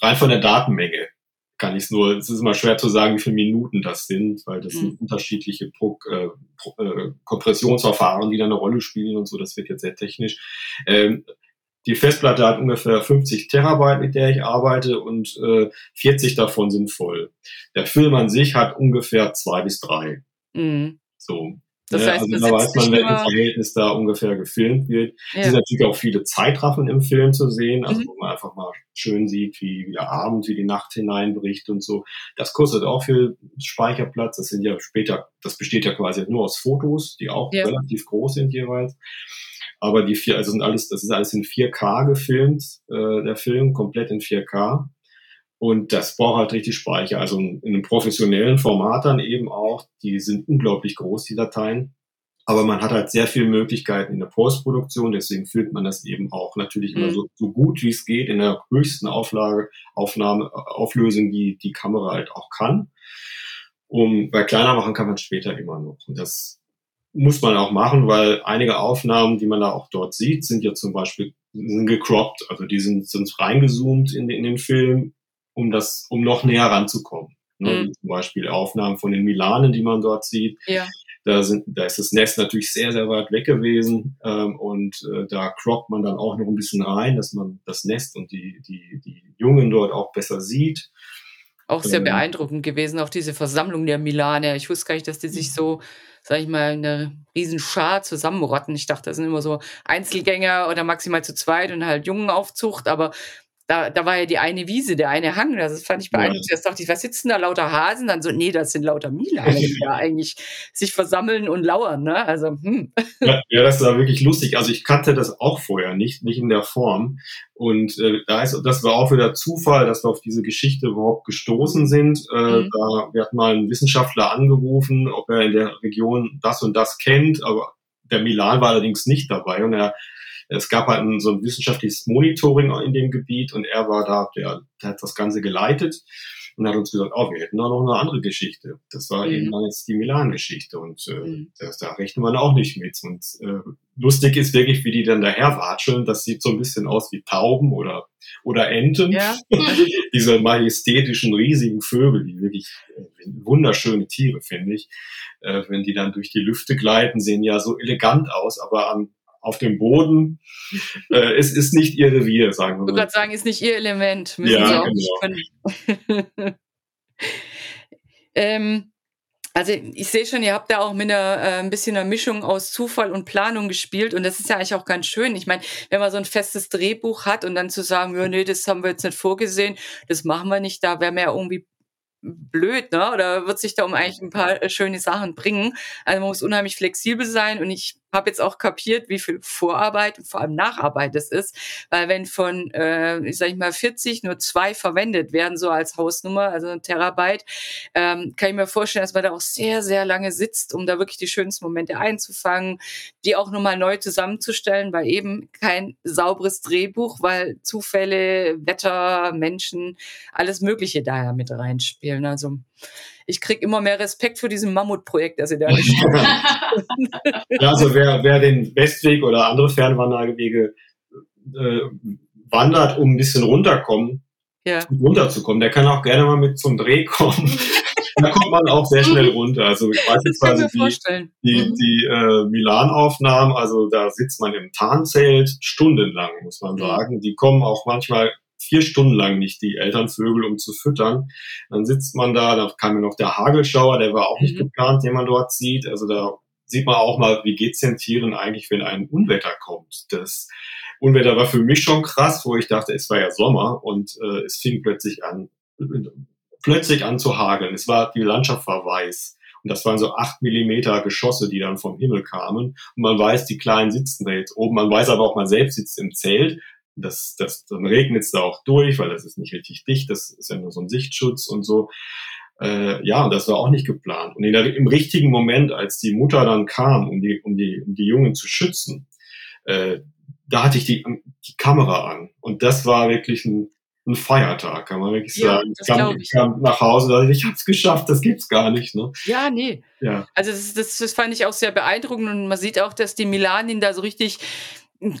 rein von der Datenmenge kann ich es nur, es ist immer schwer zu sagen, wie viele Minuten das sind, weil das mhm. sind unterschiedliche Pro, äh, Pro, äh, Kompressionsverfahren, die da eine Rolle spielen und so, das wird jetzt sehr technisch. Ähm, die Festplatte hat ungefähr 50 Terabyte, mit der ich arbeite und äh, 40 davon sind voll. Der Film an sich hat ungefähr zwei bis drei. Mhm. So. Das heißt, also da weiß man, welches Verhältnis da ungefähr gefilmt wird. Ja. Es sind natürlich auch viele Zeitraffen im Film zu sehen, also mhm. wo man einfach mal schön sieht, wie, wie der Abend, wie die Nacht hineinbricht und so. Das kostet auch viel Speicherplatz. Das sind ja später, das besteht ja quasi nur aus Fotos, die auch ja. relativ groß sind jeweils. Aber die vier, also sind alles, das ist alles in 4K gefilmt, äh, der Film, komplett in 4K. Und das braucht halt richtig Speicher. Also in einem professionellen Format dann eben auch. Die sind unglaublich groß, die Dateien. Aber man hat halt sehr viele Möglichkeiten in der Postproduktion, deswegen filmt man das eben auch natürlich mhm. immer so, so gut wie es geht in der höchsten Auflage, Aufnahme, Auflösung, die die Kamera halt auch kann. Um, bei kleiner machen kann man später immer noch. Und das muss man auch machen, weil einige Aufnahmen, die man da auch dort sieht, sind ja zum Beispiel sind gecroppt, also die sind, sind reingezoomt in, in den Film, um das, um noch näher ranzukommen. Ne? Mhm. Zum Beispiel Aufnahmen von den Milanen, die man dort sieht. Ja. Da, sind, da ist das Nest natürlich sehr, sehr weit weg gewesen ähm, und äh, da croppt man dann auch noch ein bisschen rein, dass man das Nest und die, die, die Jungen dort auch besser sieht. Auch sehr ähm, beeindruckend gewesen, auch diese Versammlung der Milaner. Ich wusste gar nicht, dass die sich so, sag ich mal, eine riesen Schar zusammenrotten. Ich dachte, das sind immer so Einzelgänger oder maximal zu zweit und halt Jungenaufzucht, aber da, da war ja die eine Wiese, der eine Hang. Das fand ich beeindruckend. Ja. Erst dachte ich, was sitzen da lauter Hasen? Dann so, nee, das sind lauter Milan, die da eigentlich sich versammeln und lauern. Ne? Also, hm. Ja, ja, das war wirklich lustig. Also ich kannte das auch vorher nicht, nicht in der Form. Und äh, da ist, das war auch wieder Zufall, dass wir auf diese Geschichte überhaupt gestoßen sind. Äh, mhm. da, wir hatten mal einen Wissenschaftler angerufen, ob er in der Region das und das kennt, aber der Milan war allerdings nicht dabei und er es gab halt ein, so ein wissenschaftliches Monitoring in dem Gebiet und er war da, der, der hat das Ganze geleitet und hat uns gesagt, oh, wir hätten da noch eine andere Geschichte. Das war mhm. eben dann jetzt die Milan-Geschichte und äh, mhm. das, da rechnet man auch nicht mit. Und äh, lustig ist wirklich, wie die dann daherwatscheln. Das sieht so ein bisschen aus wie Tauben oder, oder Enten. Ja. Diese majestätischen, riesigen Vögel, die wirklich äh, wunderschöne Tiere, finde ich. Äh, wenn die dann durch die Lüfte gleiten, sehen ja so elegant aus, aber am auf dem Boden. Äh, es ist nicht ihr Revier, sagen wir mal. Ich würde sagen, ist nicht ihr Element. Müssen ja, genau. ähm, also ich sehe schon, ihr habt da auch mit einer äh, ein bisschen einer Mischung aus Zufall und Planung gespielt und das ist ja eigentlich auch ganz schön. Ich meine, wenn man so ein festes Drehbuch hat und dann zu sagen, ja, nee, das haben wir jetzt nicht vorgesehen, das machen wir nicht, da wäre mir ja irgendwie blöd, ne? Oder wird sich da um eigentlich ein paar äh, schöne Sachen bringen. Also man muss unheimlich flexibel sein und ich habe jetzt auch kapiert, wie viel Vorarbeit und vor allem Nacharbeit es ist, weil wenn von, äh, ich sag ich mal, 40 nur zwei verwendet werden, so als Hausnummer, also ein Terabyte, ähm, kann ich mir vorstellen, dass man da auch sehr, sehr lange sitzt, um da wirklich die schönsten Momente einzufangen, die auch nochmal neu zusammenzustellen, weil eben kein sauberes Drehbuch, weil Zufälle, Wetter, Menschen, alles Mögliche daher mit reinspielen. Also ich kriege immer mehr Respekt für diesen Mammutprojekt, das ihr da nicht Ja, also wer, wer den Westweg oder andere Fernwanderwege äh, wandert, um ein bisschen runterkommen, ja. runterzukommen, der kann auch gerne mal mit zum Dreh kommen. da kommt man auch sehr schnell runter. Also beispielsweise die, die, mhm. die äh, Milan-Aufnahmen, also da sitzt man im Tarnzelt stundenlang, muss man mhm. sagen. Die kommen auch manchmal vier Stunden lang nicht die Elternvögel, um zu füttern. Dann sitzt man da, da kam mir noch der Hagelschauer, der war auch nicht mhm. geplant, den man dort sieht. Also da sieht man auch mal, wie geht's den Tieren eigentlich, wenn ein Unwetter kommt. Das Unwetter war für mich schon krass, wo ich dachte, es war ja Sommer und äh, es fing plötzlich an, plötzlich an zu hageln. Es war, die Landschaft war weiß. Und das waren so acht Millimeter Geschosse, die dann vom Himmel kamen. Und man weiß, die Kleinen sitzen da jetzt oben. Man weiß aber auch, man selbst sitzt im Zelt das, das, dann regnet es da auch durch, weil das ist nicht richtig dicht, das ist ja nur so ein Sichtschutz und so. Äh, ja, und das war auch nicht geplant. Und der, im richtigen Moment, als die Mutter dann kam, um die, um die, um die Jungen zu schützen, äh, da hatte ich die, die Kamera an. Und das war wirklich ein, ein Feiertag, kann man wirklich ja, sagen. Ich kam, ich. kam nach Hause und dachte, ich hab's geschafft, das gibt's gar nicht. Ne? Ja, nee. Ja. Also das, das, das fand ich auch sehr beeindruckend und man sieht auch, dass die Milanin da so richtig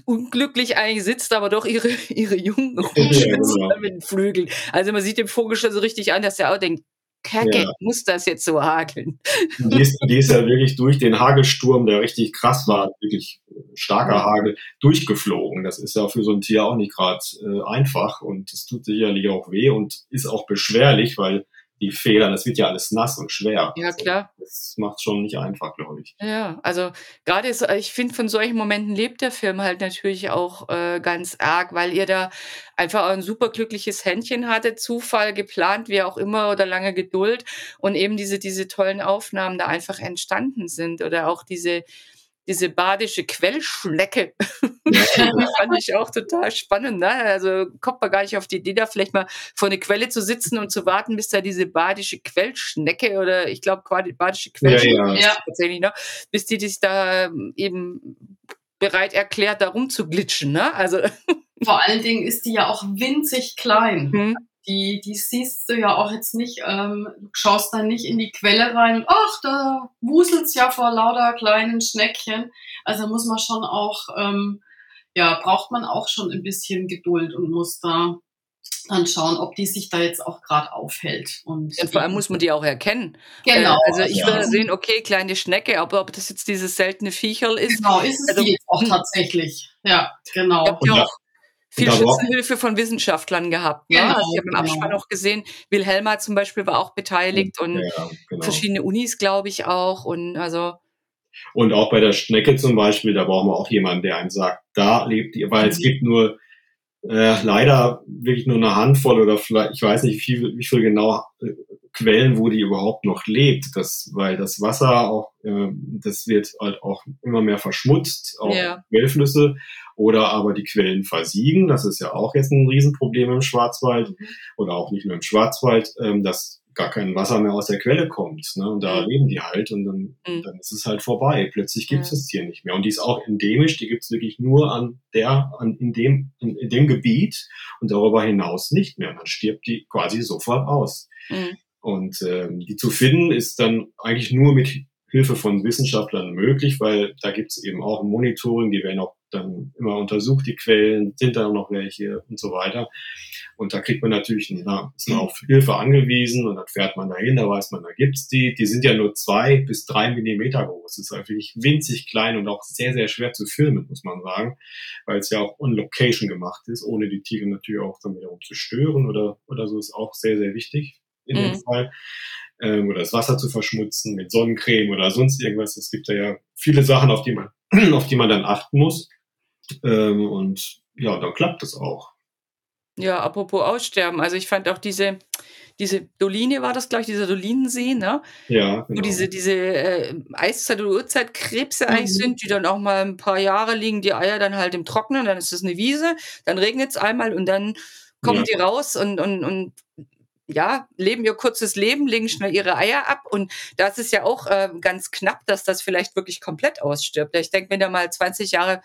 unglücklich eigentlich sitzt, aber doch ihre, ihre Jungen rumschützt ja, genau. mit den Flügeln. Also man sieht dem Vogel schon so richtig an, dass er auch denkt, Kacke, ja. muss das jetzt so hageln? Die ist, die ist ja wirklich durch den Hagelsturm, der richtig krass war, wirklich starker Hagel, durchgeflogen. Das ist ja für so ein Tier auch nicht gerade äh, einfach und es tut sicherlich auch weh und ist auch beschwerlich, weil die Federn, das wird ja alles nass und schwer. Ja, also, klar. das macht schon nicht einfach, glaube ich. Ja, also gerade ist, ich finde, von solchen Momenten lebt der Film halt natürlich auch äh, ganz arg, weil ihr da einfach ein super glückliches Händchen hattet, Zufall, geplant, wie auch immer, oder lange Geduld und eben diese, diese tollen Aufnahmen da einfach entstanden sind oder auch diese, diese badische Quellschlecke, das fand ich auch total spannend. Ne? Also kommt man gar nicht auf die Idee, da vielleicht mal vor eine Quelle zu sitzen und zu warten, bis da diese badische Quellschnecke oder ich glaube badische Quellschnecke ja, ja. tatsächlich, ne? bis die sich da eben bereit erklärt, da rumzuglitschen. Ne? Also Vor allen Dingen ist die ja auch winzig klein. Mhm. Die, die siehst du ja auch jetzt nicht, ähm, schaust dann nicht in die Quelle rein und ach, da wuselt's ja vor lauter kleinen Schneckchen. Also muss man schon auch, ähm, ja, braucht man auch schon ein bisschen Geduld und muss da dann schauen, ob die sich da jetzt auch gerade aufhält. Und ja, vor allem muss man die auch erkennen. Genau. Äh, also ich ja. würde sehen, okay, kleine Schnecke, aber ob das jetzt dieses seltene Viecherl ist. Genau, ist es also, die jetzt auch hm. tatsächlich. Ja, genau. Ich habe ja auch viel Schützenhilfe von Wissenschaftlern gehabt. Ne? Genau, also ich habe im genau. Abspann auch gesehen, Wilhelma zum Beispiel war auch beteiligt und ja, genau. verschiedene Unis, glaube ich, auch. Und also und auch bei der Schnecke zum Beispiel, da brauchen wir auch jemanden, der einem sagt, da lebt die, weil mhm. es gibt nur äh, leider wirklich nur eine Handvoll oder vielleicht, ich weiß nicht, wie viel, wie viel genau äh, Quellen, wo die überhaupt noch lebt. Das, weil das Wasser auch, äh, das wird halt auch immer mehr verschmutzt, auch ja. Quellflüsse oder aber die Quellen versiegen. Das ist ja auch jetzt ein Riesenproblem im Schwarzwald mhm. oder auch nicht nur im Schwarzwald, ähm, dass gar kein Wasser mehr aus der Quelle kommt. Ne? Und da mhm. leben die halt und dann, mhm. dann ist es halt vorbei. Plötzlich gibt es ja. das Tier nicht mehr. Und die ist auch endemisch, die gibt es wirklich nur an der, an, in, dem, in, in, dem Gebiet und darüber hinaus nicht mehr. Und dann stirbt die quasi sofort aus. Mhm. Und ähm, die zu finden ist dann eigentlich nur mit Hilfe von Wissenschaftlern möglich, weil da gibt es eben auch ein Monitoring, die werden auch dann immer untersucht, die Quellen, sind da noch welche und so weiter. Und da kriegt man natürlich, na, ist man auf Hilfe angewiesen und dann fährt man dahin, da weiß man, da gibt's die. Die sind ja nur zwei bis drei Millimeter groß. Das ist halt wirklich winzig klein und auch sehr, sehr schwer zu filmen, muss man sagen, weil es ja auch on Location gemacht ist, ohne die Tiere natürlich auch dann wiederum zu stören oder, oder so ist auch sehr, sehr wichtig in mhm. dem Fall. Ähm, oder das Wasser zu verschmutzen mit Sonnencreme oder sonst irgendwas. Es gibt da ja viele Sachen, auf die man, auf die man dann achten muss. Ähm, und ja, dann klappt es auch. Ja, apropos Aussterben. Also ich fand auch diese, diese Doline war das, glaube ich, dieser Dolinensee, ne? Ja. Genau. Wo diese, diese äh, Eiszeit- oder Urzeitkrebse mhm. eigentlich sind, die dann auch mal ein paar Jahre liegen, die Eier dann halt im Trocknen, dann ist es eine Wiese, dann regnet es einmal und dann kommen ja. die raus und, und, und ja, leben ihr kurzes Leben, legen schnell ihre Eier ab. Und das ist ja auch äh, ganz knapp, dass das vielleicht wirklich komplett ausstirbt. Ich denke, wenn da mal 20 Jahre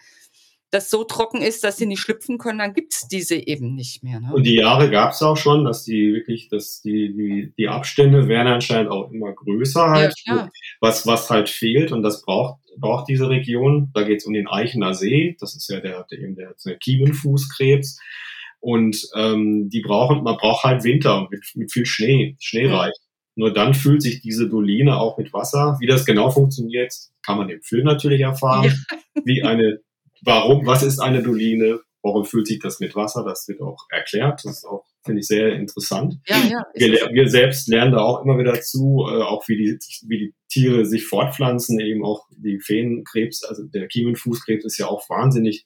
das so trocken ist, dass sie nicht schlüpfen können, dann gibt's diese eben nicht mehr. Ne? Und die Jahre gab's auch schon, dass die wirklich, dass die, die, die Abstände werden anscheinend auch immer größer halt, ja, was, was halt fehlt und das braucht, braucht diese Region. Da geht's um den Eichener See, das ist ja der, der eben der, der Kiemenfußkrebs. Und ähm, die brauchen, man braucht halt Winter mit, mit viel Schnee, schneereich. Ja. Nur dann füllt sich diese Doline auch mit Wasser. Wie das genau funktioniert, kann man im Film natürlich erfahren. Ja. Wie eine warum, was ist eine Doline, warum fühlt sich das mit Wasser, das wird auch erklärt, das ist auch, finde ich, sehr interessant. Ja, ja, wir, wir, selbst lernen da auch immer wieder zu, äh, auch wie die, wie die Tiere sich fortpflanzen, eben auch die Feenkrebs, also der Kiemenfußkrebs ist ja auch wahnsinnig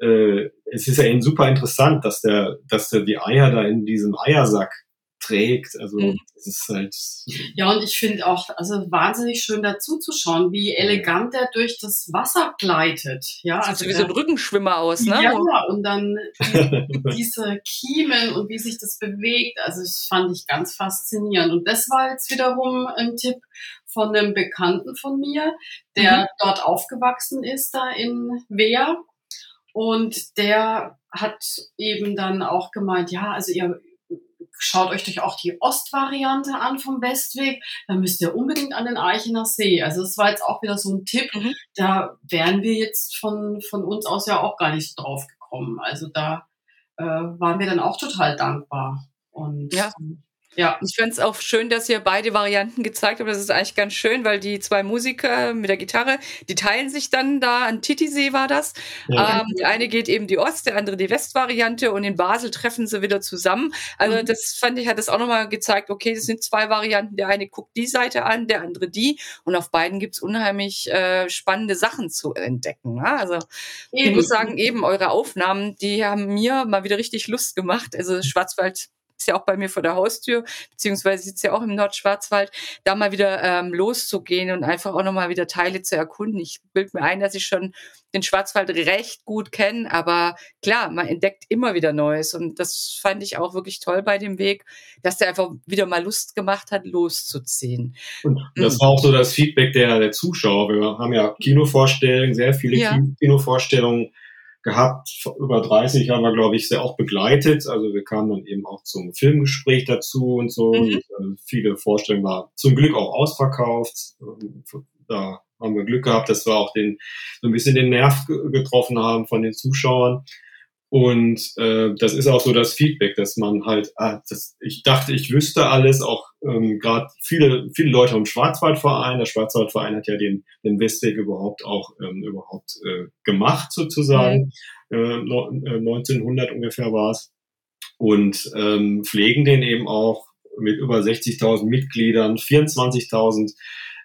äh, es ist ja eben super interessant, dass der, dass der die Eier da in diesem Eiersack trägt. Also mhm. es ist halt. Ja, und ich finde auch, also wahnsinnig schön dazu zu schauen, wie elegant er durch das Wasser gleitet. Ja, das also wie so ein Rückenschwimmer aus, ne? Ja, und dann die, diese Kiemen und wie sich das bewegt. Also das fand ich ganz faszinierend. Und das war jetzt wiederum ein Tipp von einem Bekannten von mir, der mhm. dort aufgewachsen ist, da in Wehr. Und der hat eben dann auch gemeint, ja, also ihr schaut euch doch auch die Ostvariante an vom Westweg, dann müsst ihr unbedingt an den Eichener See. Also das war jetzt auch wieder so ein Tipp, mhm. da wären wir jetzt von, von uns aus ja auch gar nicht drauf gekommen. Also da äh, waren wir dann auch total dankbar. Und ja. Ja. Ich fand es auch schön, dass ihr beide Varianten gezeigt habt. Das ist eigentlich ganz schön, weil die zwei Musiker mit der Gitarre, die teilen sich dann da, an Titisee war das. Ja. Ähm, der eine geht eben die Ost-, der andere die Westvariante und in Basel treffen sie wieder zusammen. Also mhm. das fand ich, hat das auch nochmal gezeigt, okay, das sind zwei Varianten. Der eine guckt die Seite an, der andere die. Und auf beiden gibt's unheimlich äh, spannende Sachen zu entdecken. Ne? Also eben. ich muss sagen, eben eure Aufnahmen, die haben mir mal wieder richtig Lust gemacht. Also Schwarzwald ist ja auch bei mir vor der Haustür, beziehungsweise sitzt ja auch im Nordschwarzwald, da mal wieder ähm, loszugehen und einfach auch nochmal wieder Teile zu erkunden. Ich bilde mir ein, dass ich schon den Schwarzwald recht gut kenne, aber klar, man entdeckt immer wieder Neues und das fand ich auch wirklich toll bei dem Weg, dass der einfach wieder mal Lust gemacht hat, loszuziehen. Und das mhm. war auch so das Feedback der, der Zuschauer. Wir haben ja Kinovorstellungen, sehr viele ja. Kinovorstellungen gehabt. Über 30 haben wir, glaube ich, sehr auch begleitet. Also wir kamen dann eben auch zum Filmgespräch dazu und so. Mhm. Und, äh, viele Vorstellungen waren zum Glück auch ausverkauft. Da haben wir Glück gehabt, dass wir auch den so ein bisschen den Nerv getroffen haben von den Zuschauern. Und äh, das ist auch so das Feedback, dass man halt, ah, das, ich dachte, ich wüsste alles, auch ähm, gerade viele, viele Leute im Schwarzwaldverein, der Schwarzwaldverein hat ja den, den Westweg überhaupt auch ähm, überhaupt äh, gemacht sozusagen, mhm. äh, 1900 äh, ungefähr war es, und ähm, pflegen den eben auch mit über 60.000 Mitgliedern, 24.000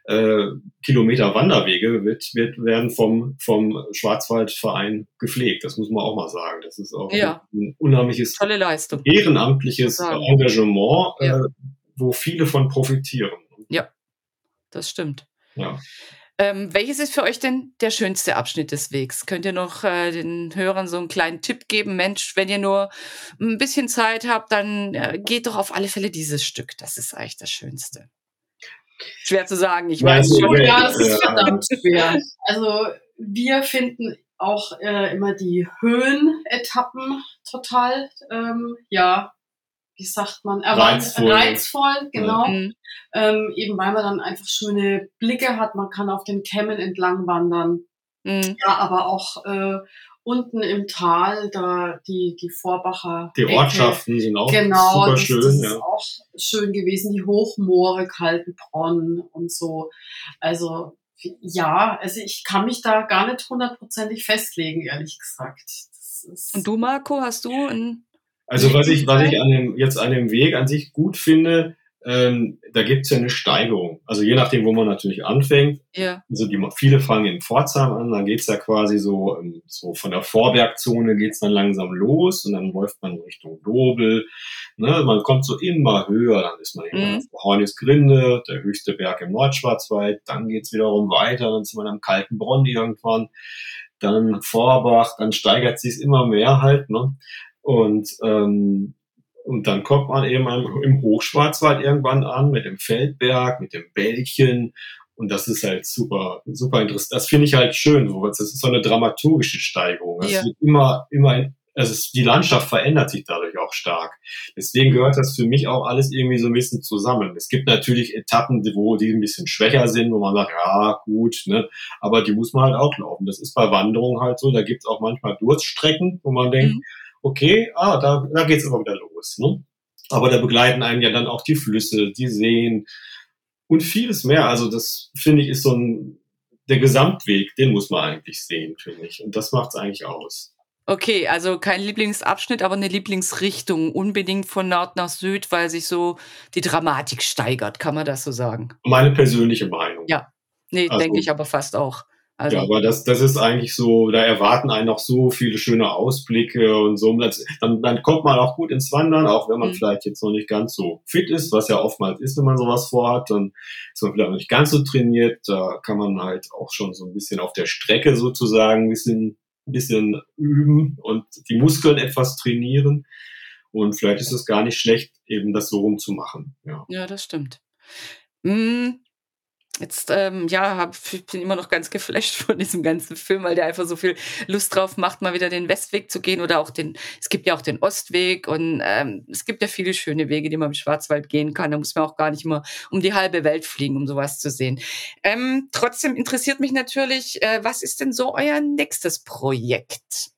äh, Kilometer Wanderwege wird, wird, werden vom, vom Schwarzwaldverein gepflegt. Das muss man auch mal sagen. Das ist auch ja. ein unheimliches Tolle Leistung. ehrenamtliches Engagement, ja. äh, wo viele von profitieren. Ja, das stimmt. Ja. Ähm, welches ist für euch denn der schönste Abschnitt des Wegs? Könnt ihr noch äh, den Hörern so einen kleinen Tipp geben? Mensch, wenn ihr nur ein bisschen Zeit habt, dann äh, geht doch auf alle Fälle dieses Stück. Das ist eigentlich das Schönste. Schwer zu sagen, ich weiß schon. Ja, das ist verdammt schwer. Also wir finden auch äh, immer die Höhenetappen total, ähm, ja, wie sagt man, reizvoll, reizvoll genau. Mhm. Ähm, eben weil man dann einfach schöne Blicke hat, man kann auf den Kämmen entlang wandern. Mhm. Ja, aber auch äh, unten im Tal, da die, die Vorbacher. Die Ortschaften Ecke. sind auch genau, super das, schön. Das ist ja. auch schön gewesen, die Hochmoore, Kaltenbronn und so. Also ja, also ich kann mich da gar nicht hundertprozentig festlegen, ehrlich gesagt. und du, Marco, hast du ein also was ich, was ich an dem, jetzt an dem Weg an sich gut finde, ähm, da gibt's ja eine Steigerung. Also je nachdem, wo man natürlich anfängt. Ja. Also die, viele fangen in Pforzheim an, dann geht's ja quasi so, ähm, so von der Vorbergzone geht's dann langsam los und dann läuft man Richtung Dobel. Ne? Man kommt so immer höher, dann ist man mhm. auf Hornisgrinde, der höchste Berg im Nordschwarzwald, dann geht's wiederum weiter, dann ist man am kalten Bronn irgendwann, dann Vorbach, dann steigert sich's immer mehr halt. Ne? Und ähm, und dann kommt man eben im Hochschwarzwald irgendwann an mit dem Feldberg, mit dem Bällchen. Und das ist halt super, super interessant. Das finde ich halt schön. Das ist so eine dramaturgische Steigerung. Es ja. wird immer, immer, also es, die Landschaft verändert sich dadurch auch stark. Deswegen gehört das für mich auch alles irgendwie so ein bisschen zusammen. Es gibt natürlich Etappen, wo die ein bisschen schwächer sind, wo man sagt, ja, gut, ne, aber die muss man halt auch laufen. Das ist bei Wanderungen halt so. Da gibt es auch manchmal Durststrecken, wo man denkt, mhm okay, ah, da, da geht's immer wieder los. Ne? Aber da begleiten einen ja dann auch die Flüsse, die Seen und vieles mehr. Also das finde ich ist so ein der Gesamtweg, den muss man eigentlich sehen, finde ich. Und das macht es eigentlich aus. Okay, also kein Lieblingsabschnitt, aber eine Lieblingsrichtung. Unbedingt von Nord nach Süd, weil sich so die Dramatik steigert, kann man das so sagen? Meine persönliche Meinung. Ja, nee, also, denke ich aber fast auch. Also, ja, aber das, das ist eigentlich so, da erwarten einen noch so viele schöne Ausblicke und so. Dann, dann kommt man auch gut ins Wandern, auch wenn man mhm. vielleicht jetzt noch nicht ganz so fit ist, was ja oftmals ist, wenn man sowas vorhat. Dann ist man vielleicht noch nicht ganz so trainiert. Da kann man halt auch schon so ein bisschen auf der Strecke sozusagen ein bisschen, ein bisschen üben und die Muskeln etwas trainieren. Und vielleicht ist es gar nicht schlecht, eben das so rumzumachen. Ja, ja das stimmt. Hm, Jetzt, ähm, ja, hab, ich bin immer noch ganz geflasht von diesem ganzen Film, weil der einfach so viel Lust drauf macht, mal wieder den Westweg zu gehen oder auch den, es gibt ja auch den Ostweg und ähm, es gibt ja viele schöne Wege, die man im Schwarzwald gehen kann. Da muss man auch gar nicht immer um die halbe Welt fliegen, um sowas zu sehen. Ähm, trotzdem interessiert mich natürlich, äh, was ist denn so euer nächstes Projekt?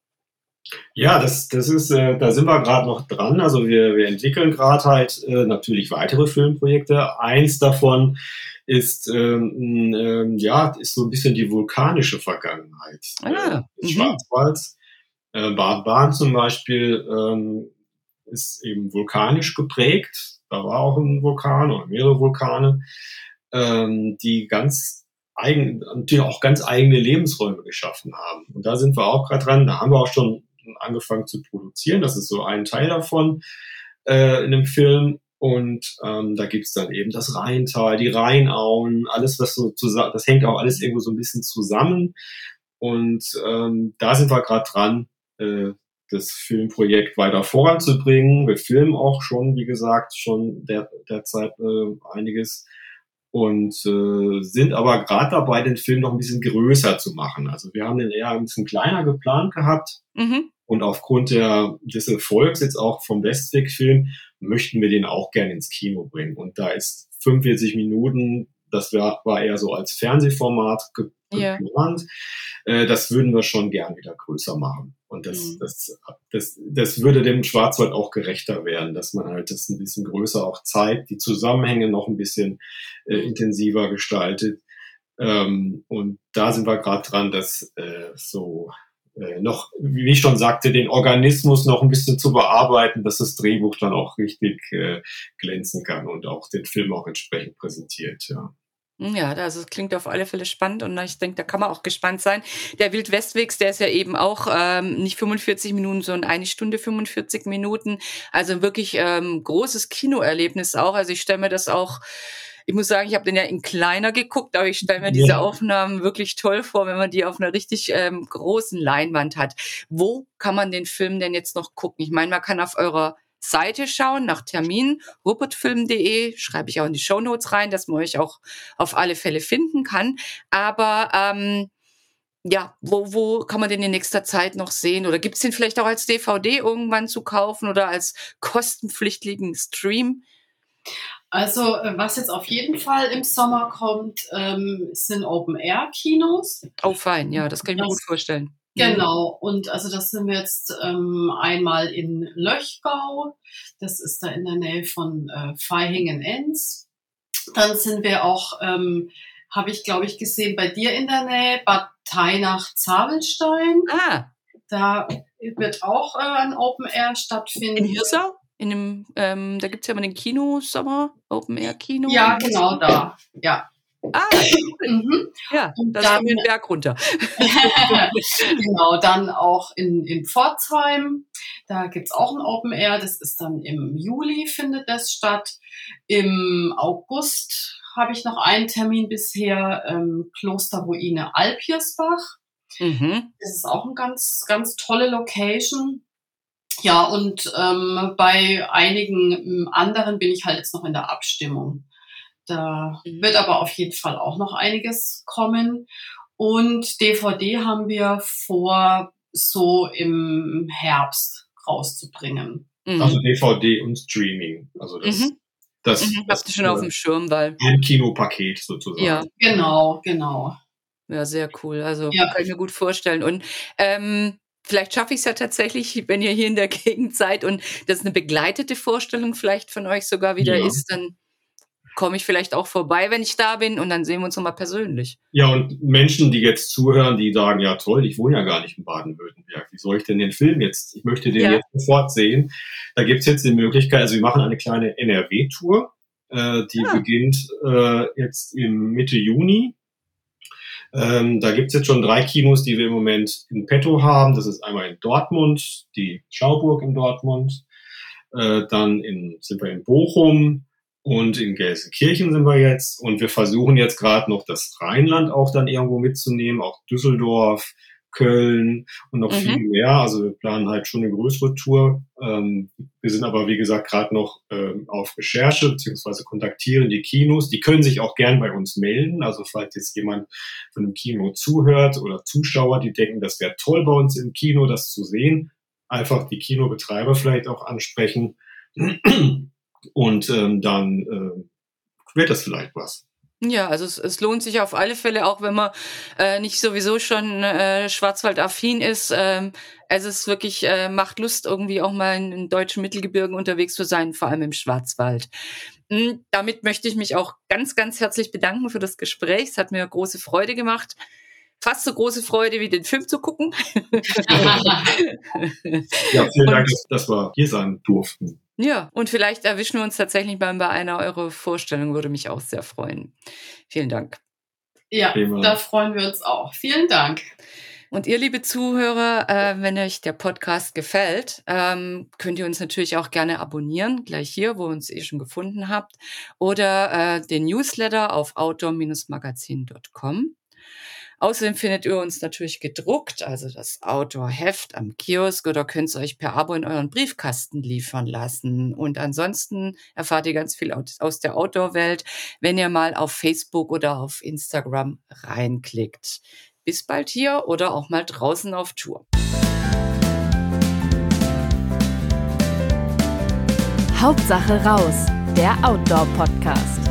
Ja, das, das ist, äh, da sind wir gerade noch dran. Also wir, wir entwickeln gerade halt äh, natürlich weitere Filmprojekte. Eins davon ist ähm, ähm, ja ist so ein bisschen die vulkanische Vergangenheit ah, äh, des mhm. Schwarzwalds. Äh, Bad Bahn zum Beispiel ähm, ist eben vulkanisch geprägt. Da war auch ein Vulkan oder mehrere Vulkane, ähm, die ganz eigen, natürlich auch ganz eigene Lebensräume geschaffen haben. Und da sind wir auch gerade dran. Da haben wir auch schon angefangen zu produzieren. Das ist so ein Teil davon. äh, in dem Film. Und ähm, da gibt's dann eben das Rheintal, die Rheinauen, alles, was so zusammen, das hängt auch alles irgendwo so ein bisschen zusammen. Und ähm, da sind wir gerade dran, äh, das Filmprojekt weiter voranzubringen. Wir filmen auch schon, wie gesagt, schon der, derzeit äh, einiges und äh, sind aber gerade dabei, den Film noch ein bisschen größer zu machen. Also wir haben den eher ein bisschen kleiner geplant gehabt mhm. Und aufgrund der, des Erfolgs jetzt auch vom Westweg-Film möchten wir den auch gerne ins Kino bringen. Und da ist 45 Minuten, das war, war eher so als Fernsehformat geplant. Yeah. Äh, das würden wir schon gern wieder größer machen. Und das, mhm. das, das, das würde dem Schwarzwald auch gerechter werden, dass man halt das ein bisschen größer auch zeigt, die Zusammenhänge noch ein bisschen äh, mhm. intensiver gestaltet. Ähm, und da sind wir gerade dran, das äh, so noch, wie ich schon sagte, den Organismus noch ein bisschen zu bearbeiten, dass das Drehbuch dann auch richtig äh, glänzen kann und auch den Film auch entsprechend präsentiert. Ja. Ja, also es klingt auf alle Fälle spannend und ich denke, da kann man auch gespannt sein. Der Wildwestwegs, der ist ja eben auch ähm, nicht 45 Minuten, sondern eine Stunde 45 Minuten. Also wirklich ähm, großes Kinoerlebnis auch. Also ich stelle mir das auch, ich muss sagen, ich habe den ja in kleiner geguckt, aber ich stelle mir diese Aufnahmen wirklich toll vor, wenn man die auf einer richtig ähm, großen Leinwand hat. Wo kann man den Film denn jetzt noch gucken? Ich meine, man kann auf eurer Seite schauen nach Termin, rupertfilm.de, schreibe ich auch in die Show Notes rein, dass man euch auch auf alle Fälle finden kann. Aber ähm, ja, wo, wo kann man den in nächster Zeit noch sehen? Oder gibt es den vielleicht auch als DVD irgendwann zu kaufen oder als kostenpflichtigen Stream? Also, äh, was jetzt auf jeden Fall im Sommer kommt, ähm, sind Open-Air-Kinos. Oh, fein, ja, das kann ich das, mir gut vorstellen. Mhm. Genau, und also das sind wir jetzt ähm, einmal in Löchgau, das ist da in der Nähe von äh, Vaihingen-Enz. Dann sind wir auch, ähm, habe ich glaube ich gesehen, bei dir in der Nähe, Bad Teinach-Zabelstein. Ah. Da wird auch äh, ein Open Air stattfinden. In Hirsau? In dem, ähm, da gibt es ja mal den Kino-Sommer, Open Air Kino. Ja, genau da. Ja. Ah, mhm. ja, und das dann, den Berg runter. genau, dann auch in, in Pforzheim. Da gibt's auch ein Open Air. Das ist dann im Juli, findet das statt. Im August habe ich noch einen Termin bisher, ähm, Klosterruine Alpiersbach. Mhm. Das ist auch eine ganz, ganz tolle Location. Ja, und ähm, bei einigen ähm, anderen bin ich halt jetzt noch in der Abstimmung. Da mhm. wird aber auf jeden Fall auch noch einiges kommen. Und DVD haben wir vor, so im Herbst rauszubringen. Mhm. Also DVD und Streaming. Also das, mhm. das, mhm, das hast du schon auf dem Schirm, weil. Ein Kinopaket sozusagen. Ja, genau, genau. Ja, sehr cool. Also ja. kann ich mir gut vorstellen. Und ähm, vielleicht schaffe ich es ja tatsächlich, wenn ihr hier in der Gegend seid und das eine begleitete Vorstellung vielleicht von euch sogar wieder ja. ist, dann komme ich vielleicht auch vorbei, wenn ich da bin und dann sehen wir uns nochmal persönlich. Ja, und Menschen, die jetzt zuhören, die sagen, ja toll, ich wohne ja gar nicht in Baden-Württemberg, wie soll ich denn den Film jetzt, ich möchte den ja. jetzt sofort sehen. Da gibt es jetzt die Möglichkeit, also wir machen eine kleine NRW-Tour, äh, die ja. beginnt äh, jetzt im Mitte Juni. Ähm, da es jetzt schon drei Kinos, die wir im Moment in petto haben. Das ist einmal in Dortmund, die Schauburg in Dortmund. Äh, dann in, sind wir in Bochum, und in Gelsenkirchen sind wir jetzt. Und wir versuchen jetzt gerade noch das Rheinland auch dann irgendwo mitzunehmen, auch Düsseldorf, Köln und noch mhm. viel mehr. Also wir planen halt schon eine größere Tour. Ähm, wir sind aber, wie gesagt, gerade noch ähm, auf Recherche beziehungsweise kontaktieren die Kinos. Die können sich auch gern bei uns melden. Also falls jetzt jemand von einem Kino zuhört oder Zuschauer, die denken, das wäre toll bei uns im Kino, das zu sehen, einfach die Kinobetreiber vielleicht auch ansprechen. Und ähm, dann äh, wird das vielleicht was. Ja, also es, es lohnt sich auf alle Fälle, auch wenn man äh, nicht sowieso schon äh, Schwarzwald-affin ist. Ähm, es ist wirklich, äh, macht Lust, irgendwie auch mal in, in deutschen Mittelgebirgen unterwegs zu sein, vor allem im Schwarzwald. Und damit möchte ich mich auch ganz, ganz herzlich bedanken für das Gespräch. Es hat mir große Freude gemacht. Fast so große Freude, wie den Film zu gucken. ja, vielen Dank, dass wir hier sein durften. Ja, und vielleicht erwischen wir uns tatsächlich mal bei einer eurer Vorstellungen, würde mich auch sehr freuen. Vielen Dank. Ja, Thema. da freuen wir uns auch. Vielen Dank. Und ihr, liebe Zuhörer, äh, wenn euch der Podcast gefällt, ähm, könnt ihr uns natürlich auch gerne abonnieren, gleich hier, wo ihr uns eh schon gefunden habt, oder äh, den Newsletter auf outdoor-magazin.com. Außerdem findet ihr uns natürlich gedruckt, also das Outdoor-Heft am Kiosk oder könnt es euch per Abo in euren Briefkasten liefern lassen. Und ansonsten erfahrt ihr ganz viel aus der Outdoor-Welt, wenn ihr mal auf Facebook oder auf Instagram reinklickt. Bis bald hier oder auch mal draußen auf Tour. Hauptsache raus, der Outdoor-Podcast.